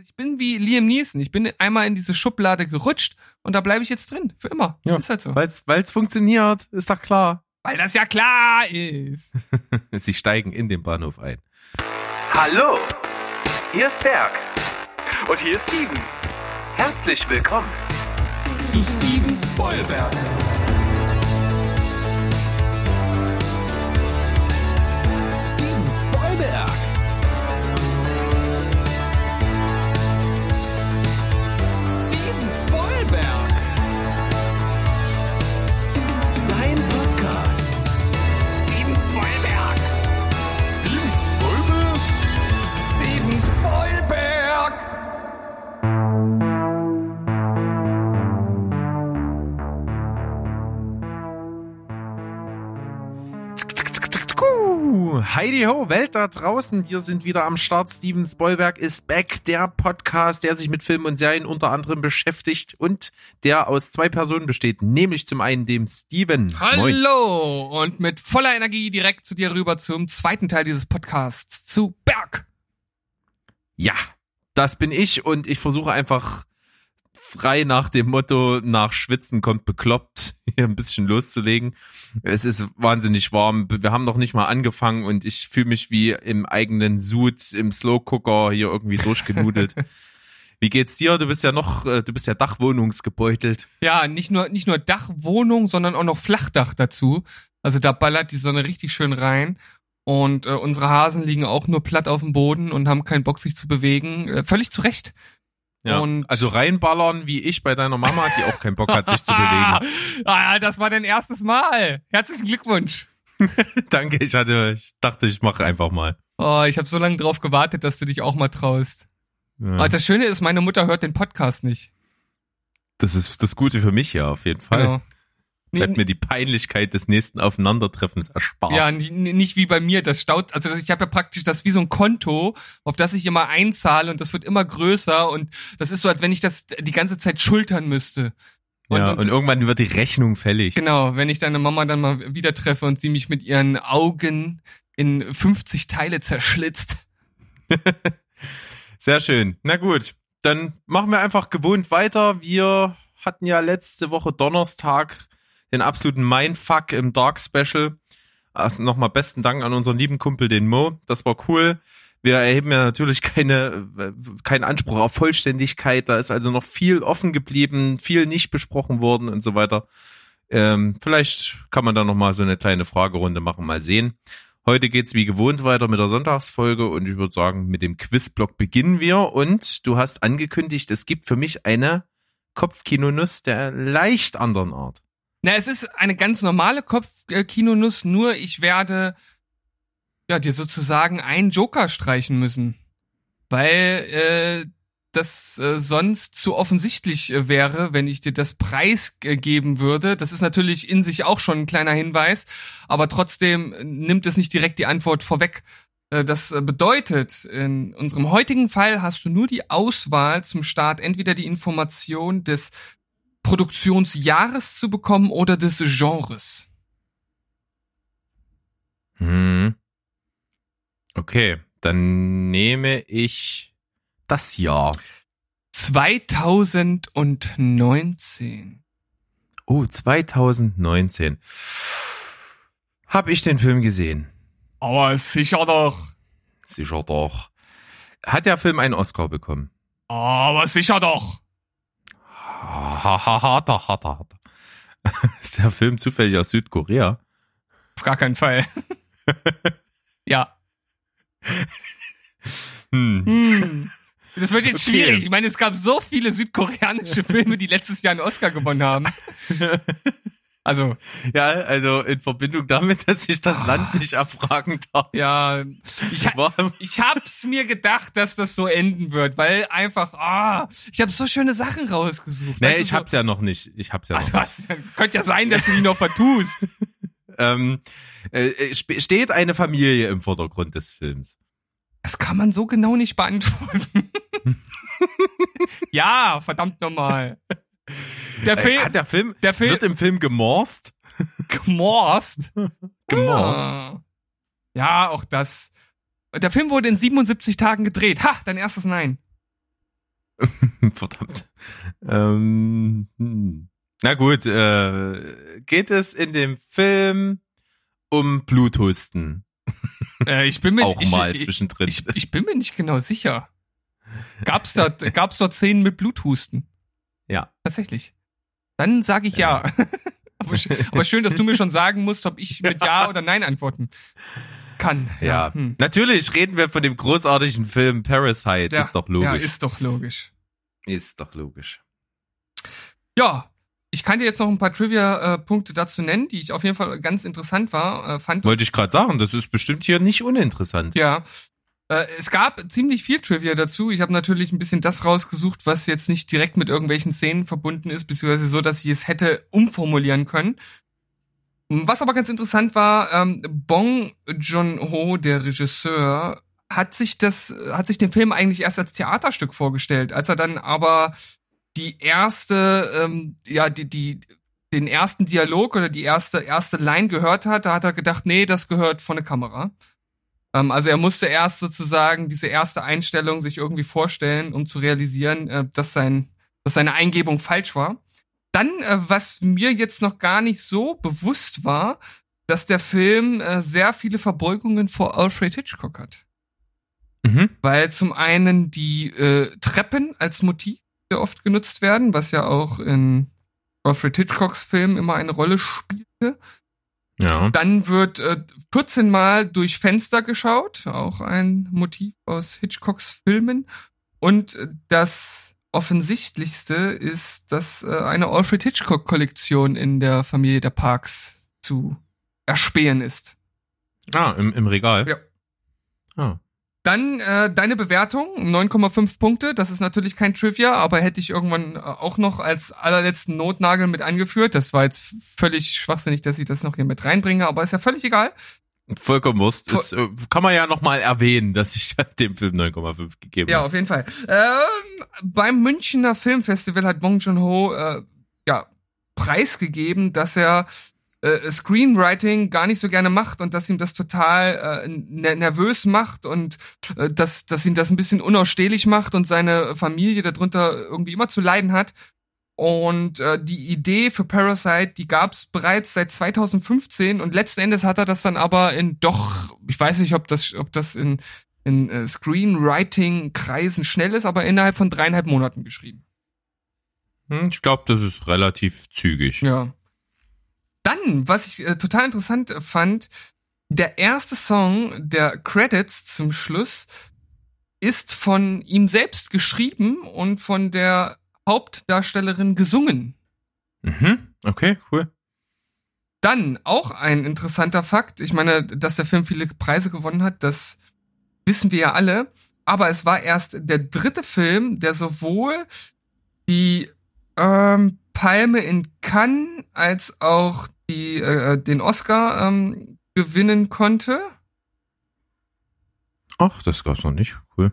Ich bin wie Liam Neeson. Ich bin einmal in diese Schublade gerutscht und da bleibe ich jetzt drin. Für immer. Ja, ist halt so. Weil es funktioniert, ist doch klar. Weil das ja klar ist. Sie steigen in den Bahnhof ein. Hallo, hier ist Berg. Und hier ist Steven. Herzlich willkommen. Zu Steven Spoilberg. Heidi ho, Welt da draußen. Wir sind wieder am Start. Steven Spoilberg ist back. Der Podcast, der sich mit Filmen und Serien unter anderem beschäftigt und der aus zwei Personen besteht. Nämlich zum einen dem Steven. Moin. Hallo und mit voller Energie direkt zu dir rüber zum zweiten Teil dieses Podcasts zu Berg. Ja, das bin ich und ich versuche einfach frei nach dem Motto, nach Schwitzen kommt bekloppt, hier ein bisschen loszulegen. Es ist wahnsinnig warm. Wir haben noch nicht mal angefangen und ich fühle mich wie im eigenen Sud, im Slow Cooker hier irgendwie durchgenudelt. Wie geht's dir? Du bist ja noch, äh, du bist ja dachwohnungsgebeutelt. Ja, nicht nur nicht nur Dachwohnung, sondern auch noch Flachdach dazu. Also da ballert die Sonne richtig schön rein. Und äh, unsere Hasen liegen auch nur platt auf dem Boden und haben keinen Bock, sich zu bewegen. Äh, völlig zu Recht. Ja. Und- also reinballern wie ich bei deiner Mama, die auch keinen Bock hat, sich zu bewegen. ah, das war dein erstes Mal. Herzlichen Glückwunsch. Danke, ich hatte, ich dachte, ich mache einfach mal. Oh, ich habe so lange drauf gewartet, dass du dich auch mal traust. Ja. Aber das Schöne ist, meine Mutter hört den Podcast nicht. Das ist das Gute für mich ja, auf jeden Fall. Genau. Bleibt mir die Peinlichkeit des nächsten Aufeinandertreffens erspart. Ja, nicht, wie bei mir, das staut, also ich habe ja praktisch das wie so ein Konto, auf das ich immer einzahle und das wird immer größer und das ist so, als wenn ich das die ganze Zeit schultern müsste. Und, ja, und, und irgendwann wird die Rechnung fällig. genau, wenn ich deine Mama dann mal wieder treffe und sie mich mit ihren Augen in 50 Teile zerschlitzt. Sehr schön. Na gut, dann machen wir einfach gewohnt weiter. Wir hatten ja letzte Woche Donnerstag den absoluten Mindfuck im Dark Special. Also nochmal besten Dank an unseren lieben Kumpel, den Mo. Das war cool. Wir erheben ja natürlich keine, keinen Anspruch auf Vollständigkeit. Da ist also noch viel offen geblieben, viel nicht besprochen worden und so weiter. Ähm, vielleicht kann man da nochmal so eine kleine Fragerunde machen, mal sehen. Heute geht's wie gewohnt weiter mit der Sonntagsfolge und ich würde sagen, mit dem Quizblock beginnen wir. Und du hast angekündigt, es gibt für mich eine Kopfkinonuss der leicht anderen Art. Na, es ist eine ganz normale Kopfkinonuss, nur ich werde ja dir sozusagen einen Joker streichen müssen, weil äh, das äh, sonst zu offensichtlich äh, wäre, wenn ich dir das Preis äh, würde. Das ist natürlich in sich auch schon ein kleiner Hinweis, aber trotzdem äh, nimmt es nicht direkt die Antwort vorweg. Äh, Das äh, bedeutet, in unserem heutigen Fall hast du nur die Auswahl zum Start, entweder die Information des Produktionsjahres zu bekommen oder des Genres. Hm. Okay, dann nehme ich das Jahr. 2019. Oh, 2019. Hab ich den Film gesehen? Aber sicher doch. Sicher doch. Hat der Film einen Oscar bekommen? Aber sicher doch. Harter, harter, harter. Ist der Film zufällig aus Südkorea? Auf gar keinen Fall. ja. Hm. Hm. Das wird jetzt Okay. schwierig. Ich meine, es gab so viele südkoreanische Filme, die letztes Jahr einen Oscar gewonnen haben. Also, Ja, also in Verbindung damit, dass ich das Land nicht abfragen darf. ja, ich, ich hab's mir gedacht, dass das so enden wird, weil einfach, ah, ich habe so schöne Sachen rausgesucht. Nee, Weißt ich so- hab's ja noch nicht. Ich hab's ja noch Also, nicht. was, könnte ja sein, dass du die noch vertust. Ähm, äh, sp- steht eine Familie im Vordergrund des Films. Das kann man so genau nicht beantworten. ja, verdammt nochmal. Der Film, hat der Film, der Film- wird im Film gemorst? gemorst. Gemorst. Ah. Ja, auch das. Der Film wurde in 77 Tagen gedreht. Ha, dein erstes Nein. Verdammt. Ähm, hm. Na gut, äh, geht es in dem Film um Bluthusten? Äh, ich bin mir Auch ich, mal ich, zwischendrin. ich, ich bin mir nicht genau sicher. Gab's da, gab's dort Szenen mit Bluthusten? Ja. Tatsächlich. Dann sage ich ja. aber, sch- aber schön, dass du mir schon sagen musst, ob ich mit Ja oder Nein antworten kann. Ja. hm. Natürlich reden wir von dem großartigen Film Parasite. Ja, Ist doch logisch. Ja, ist doch logisch. ist doch logisch. Ja, ich kann dir jetzt noch ein paar Trivia-Punkte dazu nennen, die ich auf jeden Fall ganz interessant war, äh, fand. Wollte ich gerade sagen, das ist bestimmt hier nicht uninteressant. Ja. Äh, es gab ziemlich viel Trivia dazu. Ich habe natürlich ein bisschen das rausgesucht, was jetzt nicht direkt mit irgendwelchen Szenen verbunden ist, beziehungsweise so, dass ich es hätte umformulieren können. Was aber ganz interessant war, ähm, Bong Joon-ho, der Regisseur, hat sich das, hat sich den Film eigentlich erst als Theaterstück vorgestellt. Als er dann aber die erste, ähm, ja, die, die, den ersten Dialog oder die erste, erste Line gehört hat, da hat er gedacht, nee, das gehört vor eine Kamera. Ähm, also er musste erst sozusagen diese erste Einstellung sich irgendwie vorstellen, um zu realisieren, äh, dass sein, dass seine Eingebung falsch war. Dann, äh, was mir jetzt noch gar nicht so bewusst war, dass der Film äh, sehr viele Verbeugungen vor Alfred Hitchcock hat. Mhm. Weil zum einen die äh, Treppen als Motiv sehr oft genutzt werden, was ja auch in Alfred Hitchcocks Film immer eine Rolle spielte. Ja. Dann wird äh, 14 Mal durch Fenster geschaut, auch ein Motiv aus Hitchcocks Filmen. Und äh, das offensichtlichste ist, dass äh, eine Alfred Hitchcock-Kollektion in der Familie der Parks zu erspähen ist. Ah, im, im Regal. Ja. Ah. Dann äh, deine Bewertung, 9,5 Punkte. Das ist natürlich kein Trivia, aber hätte ich irgendwann äh, auch noch als allerletzten Notnagel mit angeführt. Das war jetzt völlig schwachsinnig, dass ich das noch hier mit reinbringe, aber ist ja völlig egal. Vollkommen Wurst. Das äh, kann man ja nochmal erwähnen, dass ich dem Film 9,5 gegeben Ja, habe. auf jeden Fall. Ähm, beim Münchner Filmfestival hat Bong Joon-ho äh, ja, preisgegeben, dass er äh, Screenwriting gar nicht so gerne macht und dass ihm das total äh, ner nervös macht und äh, dass, dass ihn das ein bisschen unausstehlich macht und seine Familie darunter irgendwie immer zu leiden hat. Und äh, die Idee für Parasite, die gab es bereits seit 2015 und letzten Endes hat er das dann aber in doch, ich weiß nicht, ob das, ob das in, in äh, Screenwriting-Kreisen schnell ist, aber innerhalb von dreieinhalb Monaten geschrieben. Hm, Ich glaube, das ist relativ zügig. Ja. Dann, was ich äh, total interessant fand, der erste Song der Credits zum Schluss ist von ihm selbst geschrieben und von der Hauptdarstellerin gesungen. Mhm. Okay, cool. Dann auch ein interessanter Fakt. Ich meine, dass der Film viele Preise gewonnen hat, das wissen wir ja alle. Aber es war erst der dritte Film, der sowohl die ähm, Palme in Cannes als auch die, äh, den Oscar ähm, gewinnen konnte. Ach, das gab's noch nicht. Cool.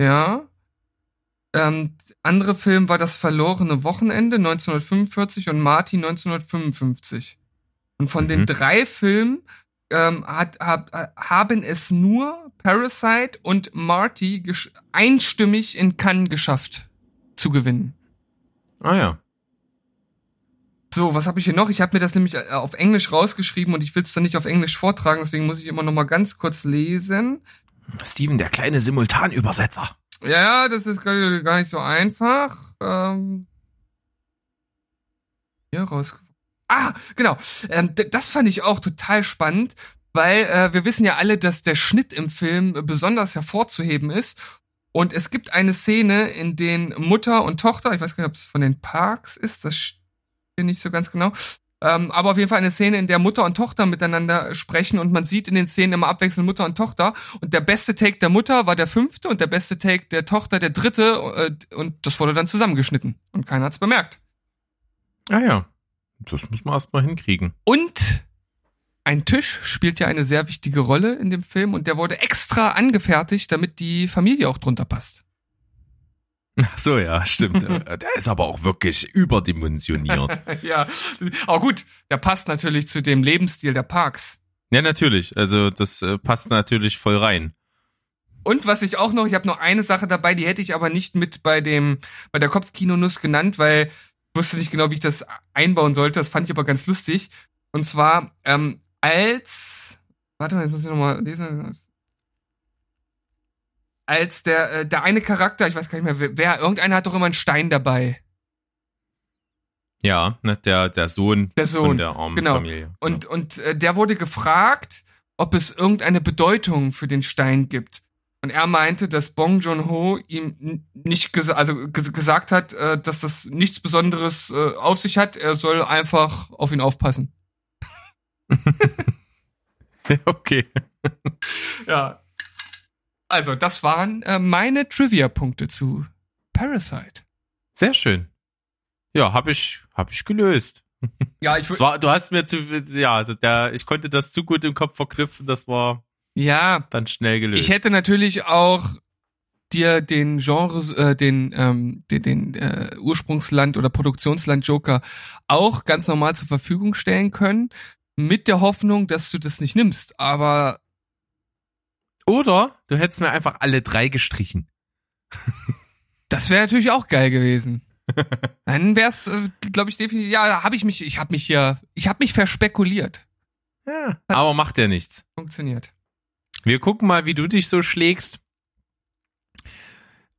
Ja. Ähm, andere Film war das verlorene Wochenende 1945 und Marty 1955. Und von den Mhm. drei Filmen ähm, hat, hab, äh, haben es nur Parasite und Marty einstimmig in Cannes geschafft zu gewinnen. Ah ja. So, was habe ich hier noch? Ich habe mir das nämlich äh, auf Englisch rausgeschrieben und ich will es dann nicht auf Englisch vortragen, deswegen muss ich immer noch mal ganz kurz lesen. Steven, der kleine Simultanübersetzer. Ja, das ist gar, nicht so einfach. Ähm, hier raus. Ah, genau. Ähm, das fand ich auch total spannend, weil äh, wir wissen ja alle, dass der Schnitt im Film besonders hervorzuheben ist. Und es gibt eine Szene, in den Mutter und Tochter, ich weiß gar nicht, ob es von den Parks ist, das nicht so ganz genau. Ähm, aber auf jeden Fall eine Szene, in der Mutter und Tochter miteinander sprechen und man sieht in den Szenen immer abwechselnd Mutter und Tochter. Und der beste Take der Mutter war der fünfte und der beste Take der Tochter der dritte. Äh, und das wurde dann zusammengeschnitten. Und keiner hat's bemerkt. Ah ja. Das muss man erstmal hinkriegen. Und ein Tisch spielt ja eine sehr wichtige Rolle in dem Film und der wurde extra angefertigt, damit die Familie auch drunter passt. Ach so, ja, stimmt. Äh, der ist aber auch wirklich überdimensioniert. ja, aber gut, der passt natürlich zu dem Lebensstil der Parks. ja, natürlich. Also das äh, passt natürlich voll rein. Und was ich auch noch, ich habe noch eine Sache dabei, die hätte ich aber nicht mit bei dem bei der Kopfkinonuss genannt, weil ich wusste nicht genau, wie ich das einbauen sollte. Das fand ich aber ganz lustig. Und zwar ähm, als warte mal, jetzt muss ich noch mal lesen. Als der äh, der eine Charakter, ich weiß gar nicht mehr, wer, irgendeiner hat doch immer einen Stein dabei. Ja, ne, der, der Sohn, Der Sohn, von der armen genau. Familie. Und, und äh, der wurde gefragt, ob es irgendeine Bedeutung für den Stein gibt. Und er meinte, dass Bong Joon-ho ihm nicht gesa also ges gesagt hat, äh, dass das nichts Besonderes äh, auf sich hat. Er soll einfach auf ihn aufpassen. okay. Ja. Also, das waren äh, meine Trivia-Punkte zu Parasite. Sehr schön. Ja, hab ich, hab ich gelöst. Ja, ich war, du hast mir zu, ja, also der, ich konnte das zu gut im Kopf verknüpfen, das war ja, dann schnell gelöst. Ich hätte natürlich auch dir den Genres, äh, den, ähm, den, den äh, Ursprungsland oder Produktionsland Joker auch ganz normal zur Verfügung stellen können, mit der Hoffnung, dass du das nicht nimmst. Aber Oder du hättest mir einfach alle drei gestrichen. das wäre natürlich auch geil gewesen. Dann wär's, äh, glaube ich, definitiv. Ja, habe ich mich, ich habe mich hier, ich habe mich verspekuliert. Ja. Aber macht ja nichts. Funktioniert. Wir gucken mal, wie du dich so schlägst.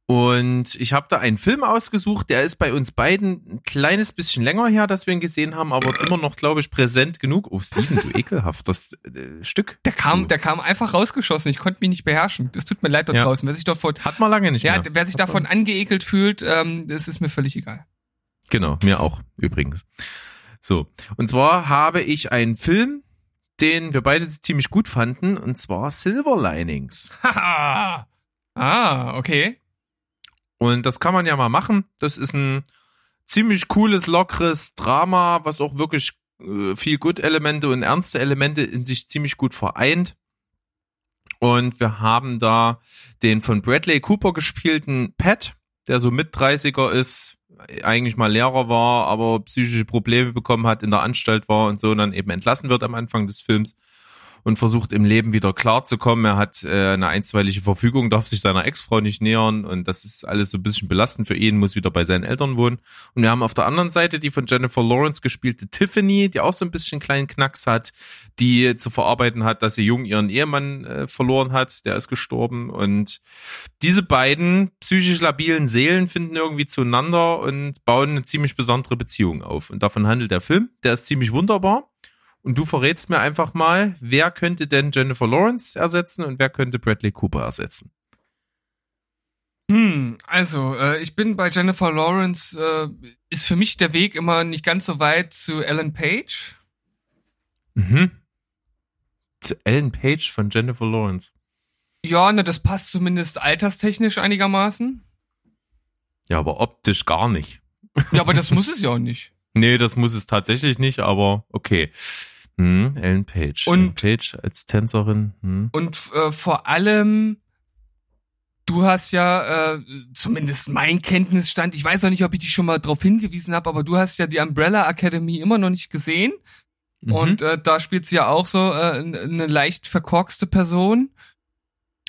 Und ich habe da einen Film ausgesucht, der ist bei uns beiden ein kleines bisschen länger her, dass wir ihn gesehen haben, aber immer noch, glaube ich, präsent genug. Oh, Steven, du ekelhaftes äh, Stück. Der kam, Du. der kam einfach rausgeschossen. Ich konnte mich nicht beherrschen. Es tut mir leid da Ja. draußen. Wer sich davon, Hat man lange nicht ja, mehr. wer sich davon angeekelt fühlt, ähm, das ist mir völlig egal. Genau, mir auch, übrigens. So, und zwar habe ich einen Film, den wir beide ziemlich gut fanden, und zwar Silver Linings. Haha. ah, okay. Und das kann man ja mal machen. Das ist ein ziemlich cooles, lockeres Drama, was auch wirklich äh, viel Good-Elemente und ernste Elemente in sich ziemlich gut vereint. Und wir haben da den von Bradley Cooper gespielten Pat, der so mit 30er ist, eigentlich mal Lehrer war, aber psychische Probleme bekommen hat, in der Anstalt war und so und dann eben entlassen wird am Anfang des Films und versucht im Leben wieder klarzukommen. Er hat äh, eine einstweilige Verfügung, darf sich seiner Ex-Frau nicht nähern und das ist alles so ein bisschen belastend für ihn, muss wieder bei seinen Eltern wohnen. Und wir haben auf der anderen Seite die von Jennifer Lawrence gespielte Tiffany, die auch so ein bisschen einen kleinen Knacks hat, die zu verarbeiten hat, dass sie jung ihren Ehemann äh, verloren hat, der ist gestorben und diese beiden psychisch labilen Seelen finden irgendwie zueinander und bauen eine ziemlich besondere Beziehung auf. Und davon handelt der Film. Der ist ziemlich wunderbar. Und du verrätst mir einfach mal, wer könnte denn Jennifer Lawrence ersetzen und wer könnte Bradley Cooper ersetzen? Hm, also, äh, ich bin bei Jennifer Lawrence, äh, ist für mich der Weg immer nicht ganz so weit zu Ellen Page. Mhm. Zu Ellen Page von Jennifer Lawrence. Ja, ne, das passt zumindest alterstechnisch einigermaßen. Ja, aber optisch gar nicht. Ja, aber das muss es ja auch nicht. Nee, das muss es tatsächlich nicht, aber okay. Hm, Ellen Page. Und- Ellen Page als Tänzerin. Hm. Und äh, vor allem, du hast ja, äh, zumindest mein Kenntnisstand, ich weiß auch nicht, ob ich dich schon mal darauf hingewiesen habe, aber du hast ja die Umbrella Academy immer noch nicht gesehen. Mhm. Und äh, da spielt sie ja auch so äh, eine leicht verkorkste Person.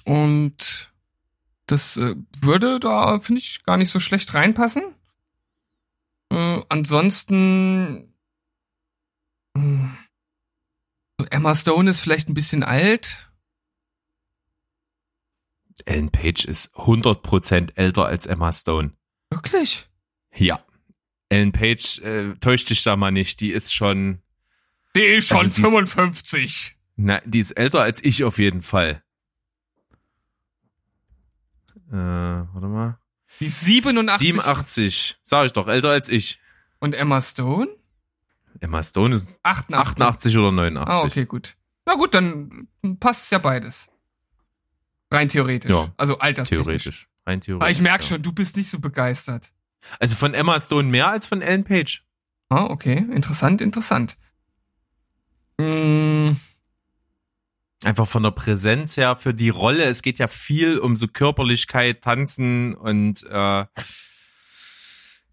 Und das äh, würde da, finde ich, gar nicht so schlecht reinpassen. Äh, ansonsten. mh, Emma Stone ist vielleicht ein bisschen alt. Ellen Page ist 100% älter als Emma Stone. Wirklich? Ja. Ellen Page, äh, täuscht dich da mal nicht, die ist schon, Die ist schon Also die ist- 55. na, die ist älter als ich auf jeden Fall. Äh, warte mal. Die ist 87. 87, sag ich doch, älter als ich. Und Emma Stone? Emma Stone ist 88. 88 oder 89. Ah, okay, gut. Na gut, dann passt ja beides. Rein theoretisch. Ja, also alterstechnisch. Theoretisch. Rein theoretisch. Aber ich merke ja. schon, du bist nicht so begeistert. Also von Emma Stone mehr als von Ellen Page. Ah, okay. Interessant, interessant. Mm, Einfach von der Präsenz her für die Rolle. Es geht ja viel um so Körperlichkeit, Tanzen und äh,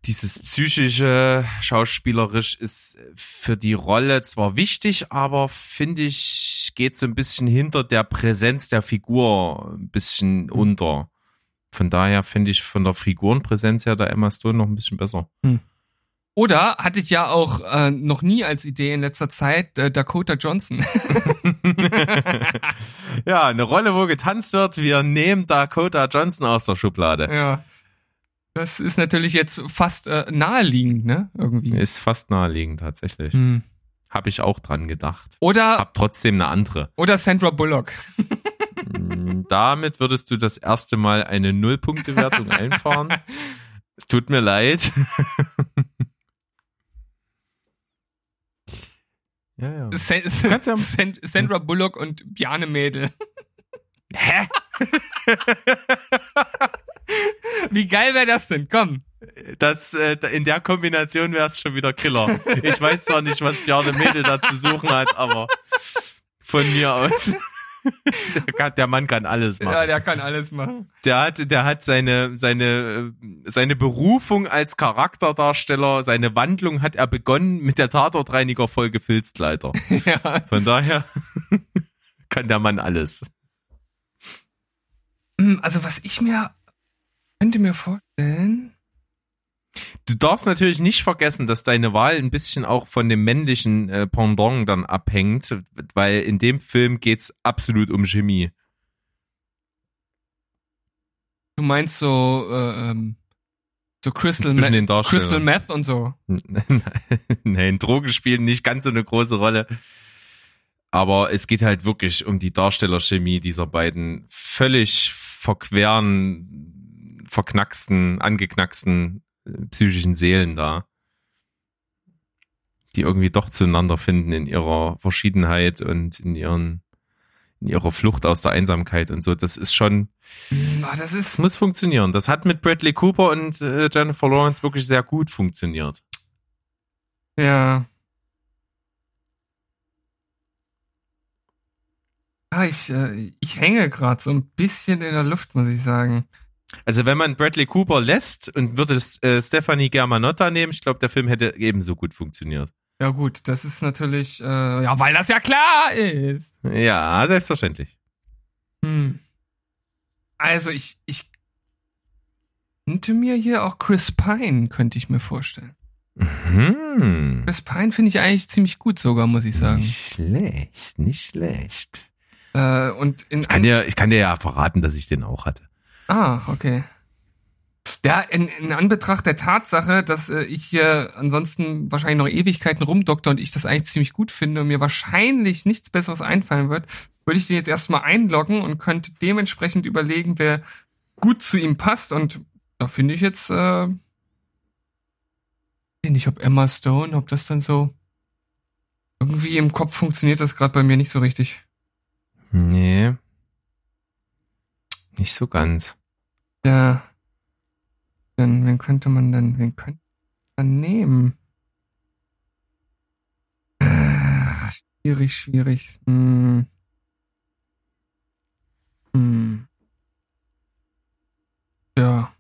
dieses psychische schauspielerisch ist für die Rolle zwar wichtig, aber finde ich, geht so ein bisschen hinter der Präsenz der Figur ein bisschen unter. Von daher finde ich von der Figurenpräsenz her der Emma Stone noch ein bisschen besser. Oder hatte ich ja auch äh, noch nie als Idee in letzter Zeit äh, Dakota Johnson. Ja, eine Rolle, wo getanzt wird, wir nehmen Dakota Johnson aus der Schublade. ja. Das ist natürlich jetzt fast äh, naheliegend, ne? Irgendwie. Ist fast naheliegend tatsächlich. Hm. Habe ich auch dran gedacht. Oder, Hab trotzdem eine andere. oder Sandra Bullock. Mm, Damit würdest du das erste Mal eine Nullpunktewertung einfahren. Es tut mir leid. ja, ja. Kannst ja- San Sandra Bullock und Bjarne Mädel. Hä? Wie geil wäre das denn? Komm. Das, äh, in der Kombination wäre es schon wieder Killer. Ich weiß zwar nicht, was Bjarne Mädel da zu suchen hat, aber von mir aus. Der, kann, der Mann kann alles machen. Ja, der kann alles machen. Der hat, der hat seine, seine, äh, seine Berufung als Charakterdarsteller, seine Wandlung hat er begonnen mit der Tatortreiniger-Folge Filzkleider. ja. Von daher kann der Mann alles. Hm, Also was ich mir könnte mir vorstellen. Du darfst natürlich nicht vergessen, dass deine Wahl ein bisschen auch von dem männlichen äh, Pendant dann abhängt, weil in dem Film geht's absolut um Chemie. Du meinst so äh, ähm, so Crystal, Darstellern. Crystal Meth und so. Nein, Drogen spielen nicht ganz so eine große Rolle. Aber es geht halt wirklich um die Darstellerchemie dieser beiden völlig verqueren, verknacksten, angeknacksten äh, psychischen Seelen da. Die irgendwie doch zueinander finden in ihrer Verschiedenheit und in ihren, in ihrer Flucht aus der Einsamkeit und so. Das ist schon, ah, das ist muss funktionieren. Das hat mit Bradley Cooper und äh, Jennifer Lawrence wirklich sehr gut funktioniert. ja. Ah, ich, äh, ich hänge gerade so ein bisschen in der Luft, muss ich sagen. Also wenn man Bradley Cooper lässt und würde äh, Stephanie Germanotta nehmen, ich glaube, der Film hätte ebenso gut funktioniert. Ja gut, das ist natürlich, äh, ja, weil das ja klar ist. Ja, selbstverständlich. Hm. Also ich, ich könnte mir hier auch Chris Pine, könnte ich mir vorstellen. Mhm. Chris Pine finde ich eigentlich ziemlich gut sogar, muss ich sagen. Nicht schlecht, nicht schlecht. Äh, und in Ich kann, dir, ich kann dir ja verraten, dass ich den auch hatte. Ah, okay. Ja, in, in Anbetracht der Tatsache, dass äh, ich hier ansonsten wahrscheinlich noch Ewigkeiten rumdokter und ich das eigentlich ziemlich gut finde und mir wahrscheinlich nichts Besseres einfallen wird, würde ich den jetzt erstmal einloggen und könnte dementsprechend überlegen, wer gut zu ihm passt. Und da finde ich jetzt, äh, nicht, ob Emma Stone, ob das dann so irgendwie im Kopf funktioniert das gerade bei mir nicht so richtig. Nee. Nicht so ganz. Ja. Dann, wen könnte man dann, wen könnte man nehmen? Ah, schwierig, schwierig. Hm. Hm. Ja.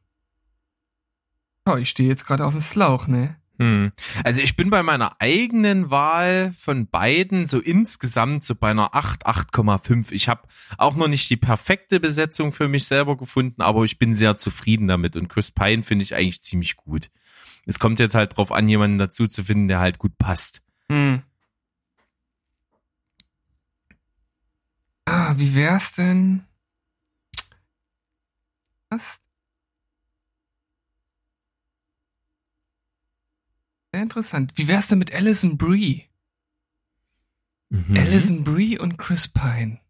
Oh, ich stehe jetzt gerade auf dem Slauch, ne? Hm. Also ich bin bei meiner eigenen Wahl von beiden so insgesamt so bei einer 8, 8,5. Ich habe auch noch nicht die perfekte Besetzung für mich selber gefunden, aber ich bin sehr zufrieden damit und Chris Pine finde ich eigentlich ziemlich gut. Es kommt jetzt halt drauf an, jemanden dazu zu finden, der halt gut passt. Hm. Ah, wie wär's denn? Was? Sehr interessant. Wie wär's denn mit Alison Brie? Mhm. Alison Brie und Chris Pine.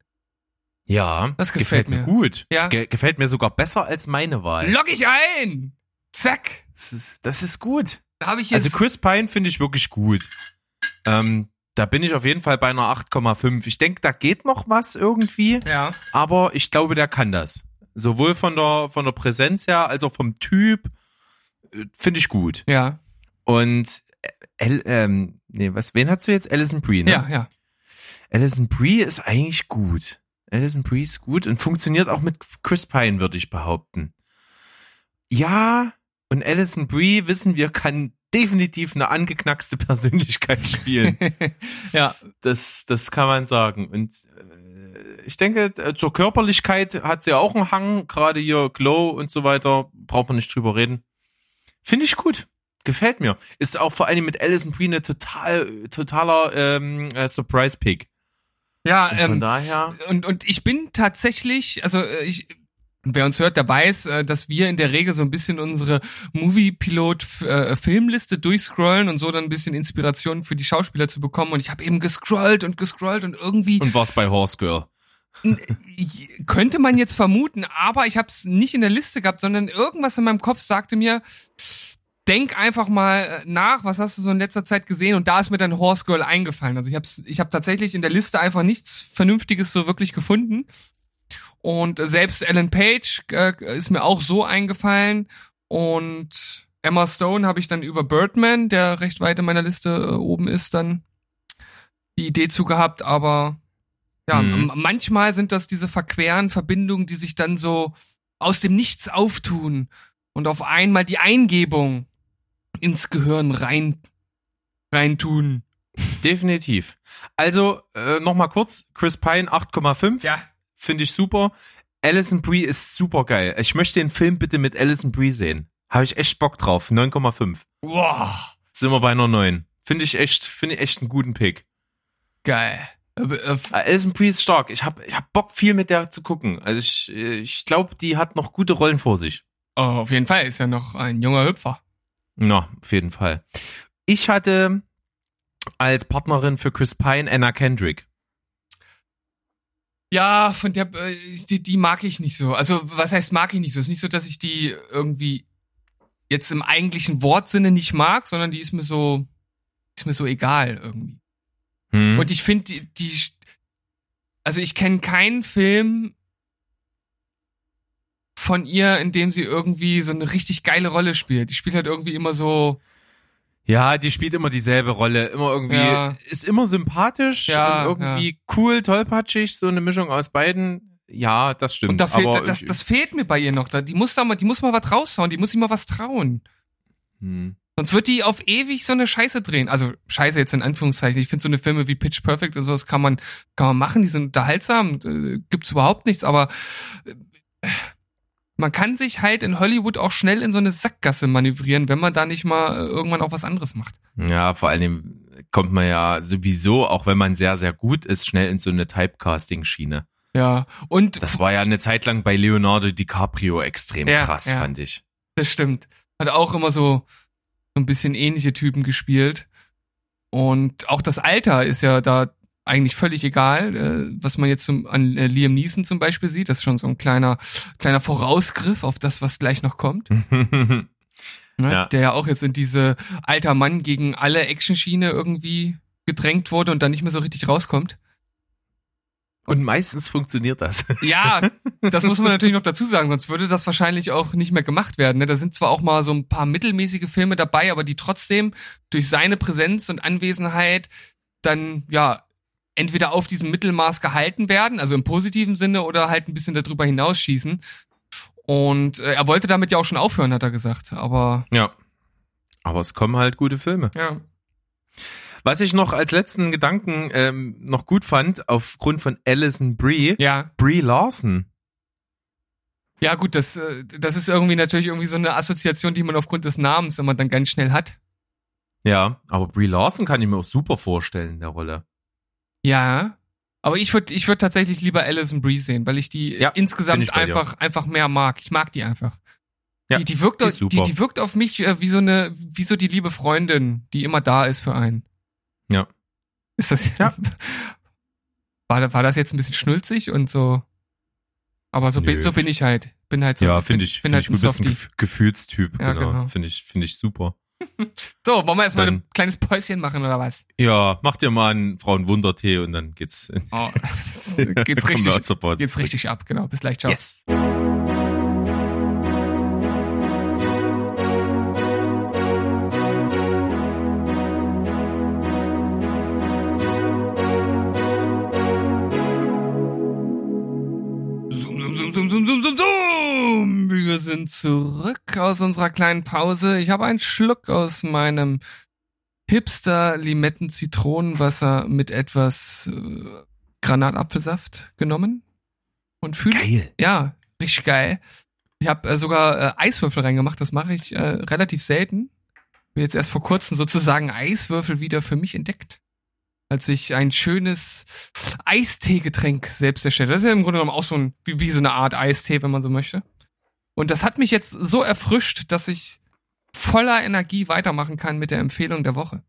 Ja, Das gefällt mir. gut. Ja. Das ge gefällt mir sogar besser als meine Wahl. Log ich ein! Zack! Das ist, das ist gut. Da habe ich jetzt. Also Chris Pine finde ich wirklich gut. Ähm, da bin ich auf jeden Fall bei einer 8,5. Ich denke, da geht noch was irgendwie, ja. aber ich glaube, der kann das. Sowohl von der von der Präsenz her als auch vom Typ äh, finde ich gut. Ja. Und äh, El, ähm, nee, was wen hast du jetzt? Alison Brie, ne? Ja, ja. Alison Brie ist eigentlich gut. Alison Brie ist gut und funktioniert auch mit Chris Pine, würde ich behaupten. Ja, Und Alison Brie, wissen wir, kann definitiv eine angeknackste Persönlichkeit spielen. Ja, Das, das kann man sagen. Und äh, ich denke, äh, zur Körperlichkeit hat sie auch einen Hang, gerade hier Glow und so weiter, braucht man nicht drüber reden. Finde ich gut. Gefällt mir. Ist auch vor allem mit Alison Brie eine total, totaler ähm, äh, Surprise-Pick. ja, Und von ähm, daher, und, und ich bin tatsächlich, also äh, ich, wer uns hört, der weiß, äh, dass wir in der Regel so ein bisschen unsere Movie-Pilot-Filmliste durchscrollen und so dann ein bisschen Inspiration für die Schauspieler zu bekommen. Und ich habe eben gescrollt und gescrollt und irgendwie und war's bei Horse Girl. könnte man jetzt vermuten, aber ich habe es nicht in der Liste gehabt, sondern irgendwas in meinem Kopf sagte mir, denk einfach mal äh, nach, was hast du so in letzter Zeit gesehen? Und da ist mir dann Horse Girl eingefallen. Also ich habe ich hab tatsächlich in der Liste einfach nichts Vernünftiges so wirklich gefunden. Und äh, selbst Ellen Page äh, ist mir auch so eingefallen. Und Emma Stone habe ich dann über Birdman, der recht weit in meiner Liste äh, oben ist, dann die Idee zu gehabt. Aber ja, Mhm. manchmal sind das diese verqueren Verbindungen, die sich dann so aus dem Nichts auftun und auf einmal die Eingebung ins Gehirn rein reintun. Definitiv. Also, äh, nochmal kurz, Chris Pine 8,5. Ja. Finde ich super. Alison Brie ist super geil. Ich möchte den Film bitte mit Alison Brie sehen. Habe ich echt Bock drauf. 9,5. Wow, Sind wir bei einer 9. Finde ich echt, finde ich echt einen guten Pick. geil. Äh, äh, Alison Brie ist stark. Ich habe ich hab Bock viel mit der zu gucken. Also ich, äh, ich glaube, die hat noch gute Rollen vor sich. oh, auf jeden Fall ist ja noch ein junger Hüpfer. Na, auf jeden Fall. Ich hatte als Partnerin für Chris Pine Anna Kendrick. Ja, von der äh, die, die mag ich nicht so. Also was heißt mag ich nicht so? Es ist nicht so, dass ich die irgendwie jetzt im eigentlichen Wortsinne nicht mag, sondern die ist mir so ist mir so egal irgendwie. Hm? Und ich finde die, die also ich kenne keinen Film von ihr, in dem sie irgendwie so eine richtig geile Rolle spielt. Die spielt halt irgendwie immer so Ja, die spielt immer dieselbe Rolle. Immer irgendwie, Ja. ist immer sympathisch Ja, und irgendwie cool, tollpatschig, so eine Mischung aus beiden. Ja, das stimmt. und da fehlt aber das das fehlt mir bei ihr noch. Die muss da mal die muss mal was raushauen, die muss sich mal was trauen. Hm. Sonst wird die auf ewig so eine Scheiße drehen. Also Scheiße jetzt in Anführungszeichen. Ich finde so eine Filme wie Pitch Perfect und sowas kann man kann man machen. Die sind unterhaltsam. Äh, gibt's überhaupt nichts. Aber äh, man kann sich halt in Hollywood auch schnell in so eine Sackgasse manövrieren, wenn man da nicht mal äh, irgendwann auch was anderes macht. Ja, vor allem kommt man ja sowieso, auch wenn man sehr, sehr gut ist, schnell in so eine Typecasting-Schiene. Ja. Und Das war ja eine Zeit lang bei Leonardo DiCaprio extrem Ja, krass, ja. fand ich. das stimmt. Hat auch immer so so ein bisschen ähnliche Typen gespielt. Und auch das Alter ist ja da eigentlich völlig egal, äh, was man jetzt zum, an äh, Liam Neeson zum Beispiel sieht. Das ist schon so ein kleiner, kleiner Vorausgriff auf das, was gleich noch kommt. Ne? Ja. Der ja auch jetzt in diese alter Mann gegen alle Action-Schiene irgendwie gedrängt wurde und dann nicht mehr so richtig rauskommt. Und meistens funktioniert das. Ja, das muss man natürlich noch dazu sagen, sonst würde das wahrscheinlich auch nicht mehr gemacht werden. Ne? Da sind zwar auch mal so ein paar mittelmäßige Filme dabei, aber die trotzdem durch seine Präsenz und Anwesenheit dann ja entweder auf diesem Mittelmaß gehalten werden, also im positiven Sinne, oder halt ein bisschen darüber hinausschießen. Und äh, er wollte damit ja auch schon aufhören, hat er gesagt. Aber Ja. Aber es kommen halt gute Filme. ja, Was ich noch als letzten Gedanken ähm, noch gut fand, aufgrund von Alison Brie, ja, Brie Larson. ja gut, das, äh, das ist irgendwie natürlich irgendwie so eine Assoziation, die man aufgrund des Namens immer dann ganz schnell hat. Ja, aber Brie Larson kann ich mir auch super vorstellen in der Rolle. Ja. Aber ich würde ich würd tatsächlich lieber Alison Brie sehen, weil ich die Ja, insgesamt ich einfach, einfach mehr mag. Ich mag die einfach. Ja, die, die, wirkt, die die, die wirkt auf mich äh, wie so eine, wie so die liebe Freundin, die immer da ist für einen. Ja. Ist das, Ja. War, war das jetzt ein bisschen schnulzig und so? Aber so, bin, so bin ich halt. Bin halt so. ja, finde ich, bin finde halt ich ein gut. Bist ein Softie. Gef Gefühlstyp, Ja, genau. genau. Finde ich, finde ich super. So, wollen wir jetzt mal ein kleines Päuschen machen oder was? Ja, mach dir mal einen Frauenwundertee und dann geht's. Oh, geht's richtig, geht's richtig ab, genau. Bis gleich, ciao. Yes. Sind zurück aus unserer kleinen Pause. Ich habe einen Schluck aus meinem Hipster Limetten Zitronenwasser mit etwas äh, Granatapfelsaft genommen und fühle Geil. ja richtig geil. Ich habe äh, sogar äh, Eiswürfel reingemacht. Das mache ich äh, relativ selten. Hab jetzt erst vor kurzem sozusagen Eiswürfel wieder für mich entdeckt, als ich ein schönes Eistee-Getränk selbst erstellt. Das ist ja im Grunde genommen auch so ein wie, wie so eine Art Eistee, wenn man so möchte. Und das hat mich jetzt so erfrischt, dass ich voller Energie weitermachen kann mit der Empfehlung der Woche.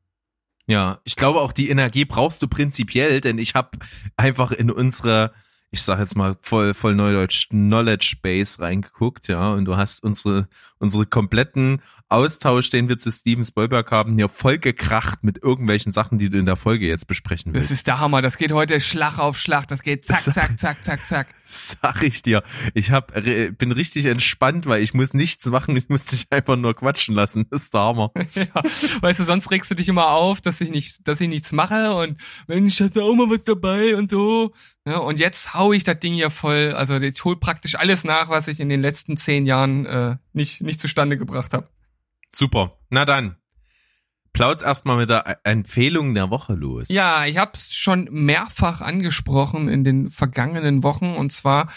Ja, ich glaube auch die Energie brauchst du prinzipiell, denn ich habe einfach in unsere, ich sag jetzt mal voll voll neudeutsch Knowledge Base reingeguckt, ja, und du hast unsere unsere kompletten Austausch, den wir zu Steven Spielberg haben, hier voll gekracht mit irgendwelchen Sachen, die du in der Folge jetzt besprechen Das willst. ist der Hammer. Das geht heute Schlag auf Schlag. Das geht zack, zack, zack, zack, zack. Sag ich dir. Ich hab, re- bin richtig entspannt, weil ich muss nichts machen, ich muss dich einfach nur quatschen lassen. Das ist der Hammer. Ja, weißt du, sonst regst du dich immer auf, dass ich nicht, dass ich nichts mache und Mensch, hast du auch mal was dabei und so. Ja, und jetzt hau ich das Ding hier voll. Also ich hol praktisch alles nach, was ich in den letzten zehn Jahren äh, nicht, nicht zustande gebracht habe. Super. Na dann. Plautz erstmal mit der E- Empfehlung der Woche los. Ja, ich habe es schon mehrfach angesprochen in den vergangenen Wochen und zwar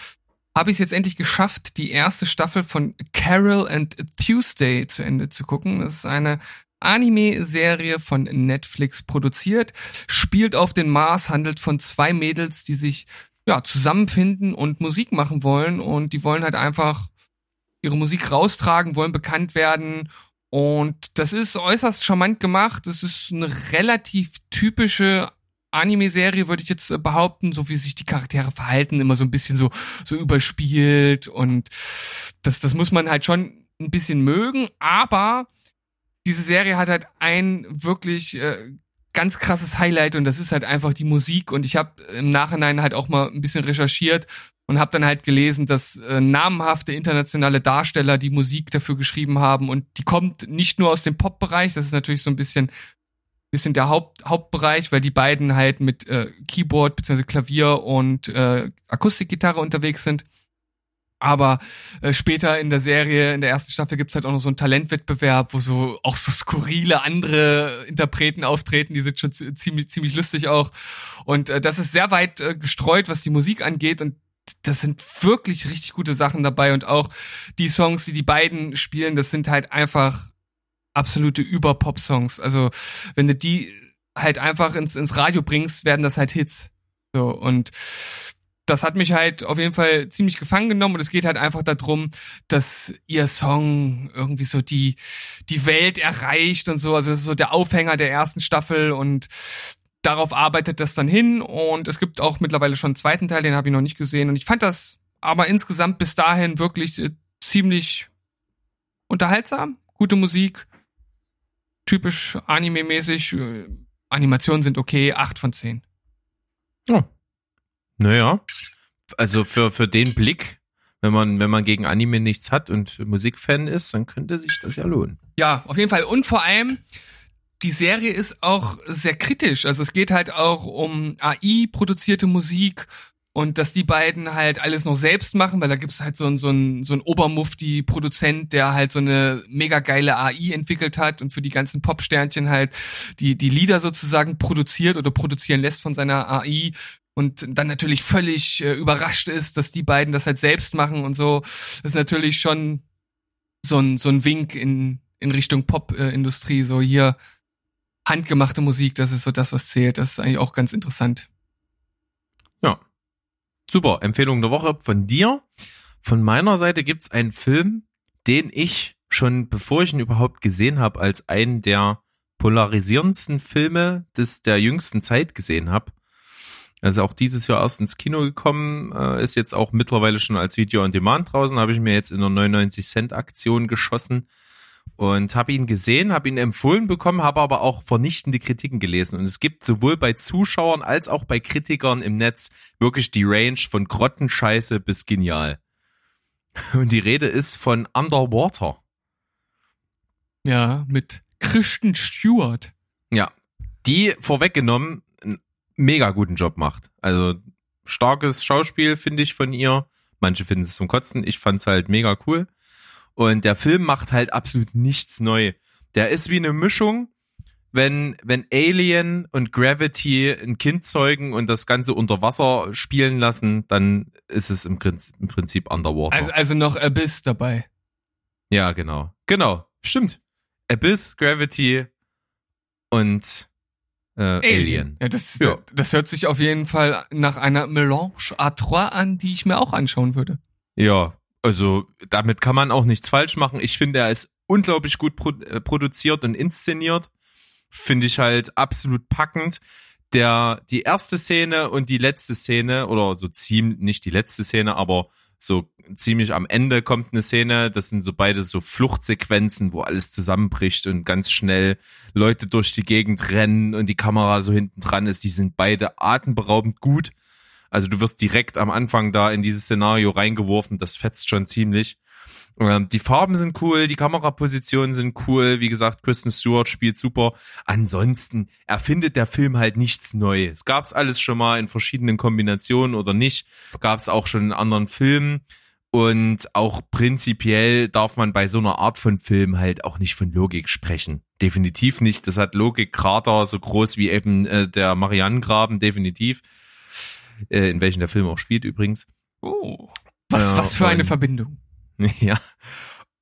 habe ich es jetzt endlich geschafft, die erste Staffel von Carol and Tuesday zu Ende zu gucken. Das ist eine Anime-Serie von Netflix produziert, spielt auf den Mars, handelt von zwei Mädels, die sich ja zusammenfinden und Musik machen wollen und die wollen halt einfach ihre Musik raustragen, wollen bekannt werden. Und das ist äußerst charmant gemacht. Das ist eine relativ typische Anime-Serie, würde ich jetzt äh, behaupten, so wie sich die Charaktere verhalten, immer so ein bisschen so, so überspielt. Und das, das muss man halt schon ein bisschen mögen, aber diese Serie hat halt ein wirklich äh, ganz krasses Highlight und das ist halt einfach die Musik und ich habe im Nachhinein halt auch mal ein bisschen recherchiert und habe dann halt gelesen, dass äh, namhafte internationale Darsteller die Musik dafür geschrieben haben und die kommt nicht nur aus dem Pop-Bereich, das ist natürlich so ein bisschen bisschen der Haupt, Hauptbereich, weil die beiden halt mit äh, Keyboard bzw. Klavier und äh, Akustikgitarre unterwegs sind. Aber äh, später in der Serie, in der ersten Staffel gibt's halt auch noch so einen Talentwettbewerb, wo so auch so skurrile andere Interpreten auftreten, die sind schon zi- ziemlich, ziemlich lustig auch. Und äh, das ist sehr weit äh, gestreut, was die Musik angeht und das sind wirklich richtig gute Sachen dabei und auch die Songs, die die beiden spielen, das sind halt einfach absolute Über-Pop-Songs. Also wenn du die halt einfach ins, ins Radio bringst, werden das halt Hits. So, und das hat mich halt auf jeden Fall ziemlich gefangen genommen und es geht halt einfach darum, dass ihr Song irgendwie so die, die Welt erreicht und so. Also das ist so der Aufhänger der ersten Staffel und darauf arbeitet das dann hin und es gibt auch mittlerweile schon einen zweiten Teil, den habe ich noch nicht gesehen und ich fand das aber insgesamt bis dahin wirklich äh, ziemlich unterhaltsam, gute Musik, typisch Anime-mäßig, äh, Animationen sind okay, acht von zehn. Naja. Also für, für den Blick, wenn man, wenn man gegen Anime nichts hat und Musikfan ist, dann könnte sich das ja lohnen. Ja, auf jeden Fall. Und vor allem, die Serie ist auch sehr kritisch. Also es geht halt auch um AI-produzierte Musik und dass die beiden halt alles noch selbst machen, weil da gibt's halt so ein so ein so ein Obermufti-Produzent, der halt so eine mega geile AI entwickelt hat und für die ganzen Popsternchen halt die die Lieder sozusagen produziert oder produzieren lässt von seiner AI und dann natürlich völlig äh, überrascht ist, dass die beiden das halt selbst machen und so. Das ist natürlich schon so ein so ein Wink in in Richtung Pop-Industrie, so hier handgemachte Musik, das ist so das, was zählt. Das ist eigentlich auch ganz interessant. Ja. Super. Empfehlung der Woche von dir. Von meiner Seite gibt's einen Film, den ich schon, bevor ich ihn überhaupt gesehen habe, als einen der polarisierendsten Filme des der jüngsten Zeit gesehen habe. Also auch dieses Jahr erst ins Kino gekommen, äh, ist jetzt auch mittlerweile schon als Video on Demand draußen, habe ich mir jetzt in einer 99 Cent Aktion geschossen und habe ihn gesehen, habe ihn empfohlen bekommen, habe aber auch vernichtende Kritiken gelesen. Und es gibt sowohl bei Zuschauern als auch bei Kritikern im Netz wirklich die Range von Grottenscheiße bis genial. Und die Rede ist von Underwater. Ja, mit Kristen Stewart. Ja, die vorweggenommen mega guten Job macht. Also starkes Schauspiel finde ich von ihr. Manche finden es zum Kotzen. Ich fand's halt mega cool. Und der Film macht halt absolut nichts neu. Der ist wie eine Mischung, wenn, wenn Alien und Gravity ein Kind zeugen und das Ganze unter Wasser spielen lassen, dann ist es im, Prinzip- im Prinzip Underwater. Also, also noch Abyss dabei. ja, genau. Genau. Stimmt. Abyss, Gravity und äh, Alien. Ja, das, Ja. das hört sich auf jeden Fall nach einer Melange à trois an, die ich mir auch anschauen würde. Ja, also damit kann man auch nichts falsch machen. Ich finde, er ist unglaublich gut pro äh, produziert und inszeniert. Finde ich halt absolut packend. Der, die erste Szene und die letzte Szene, oder so ziemlich, nicht die letzte Szene, aber so ziemlich am Ende kommt eine Szene, das sind so beide so Fluchtsequenzen, wo alles zusammenbricht und ganz schnell Leute durch die Gegend rennen und die Kamera so hinten dran ist. Die sind beide atemberaubend gut. Also du wirst direkt am Anfang da in dieses Szenario reingeworfen, das fetzt schon ziemlich. Ähm, die Farben sind cool, die Kamerapositionen sind cool, wie gesagt, Kristen Stewart spielt super. Ansonsten erfindet der Film halt nichts Neues. Gab's alles schon mal in verschiedenen Kombinationen oder nicht, gab's auch schon in anderen Filmen. Und auch prinzipiell darf man bei so einer Art von Film halt auch nicht von Logik sprechen. Definitiv nicht. Das hat Logikkrater so groß wie eben äh, der Marianengraben, definitiv. Äh, in welchen der Film auch spielt übrigens. Oh. Was, Ja, was für eine Verbindung. Ja.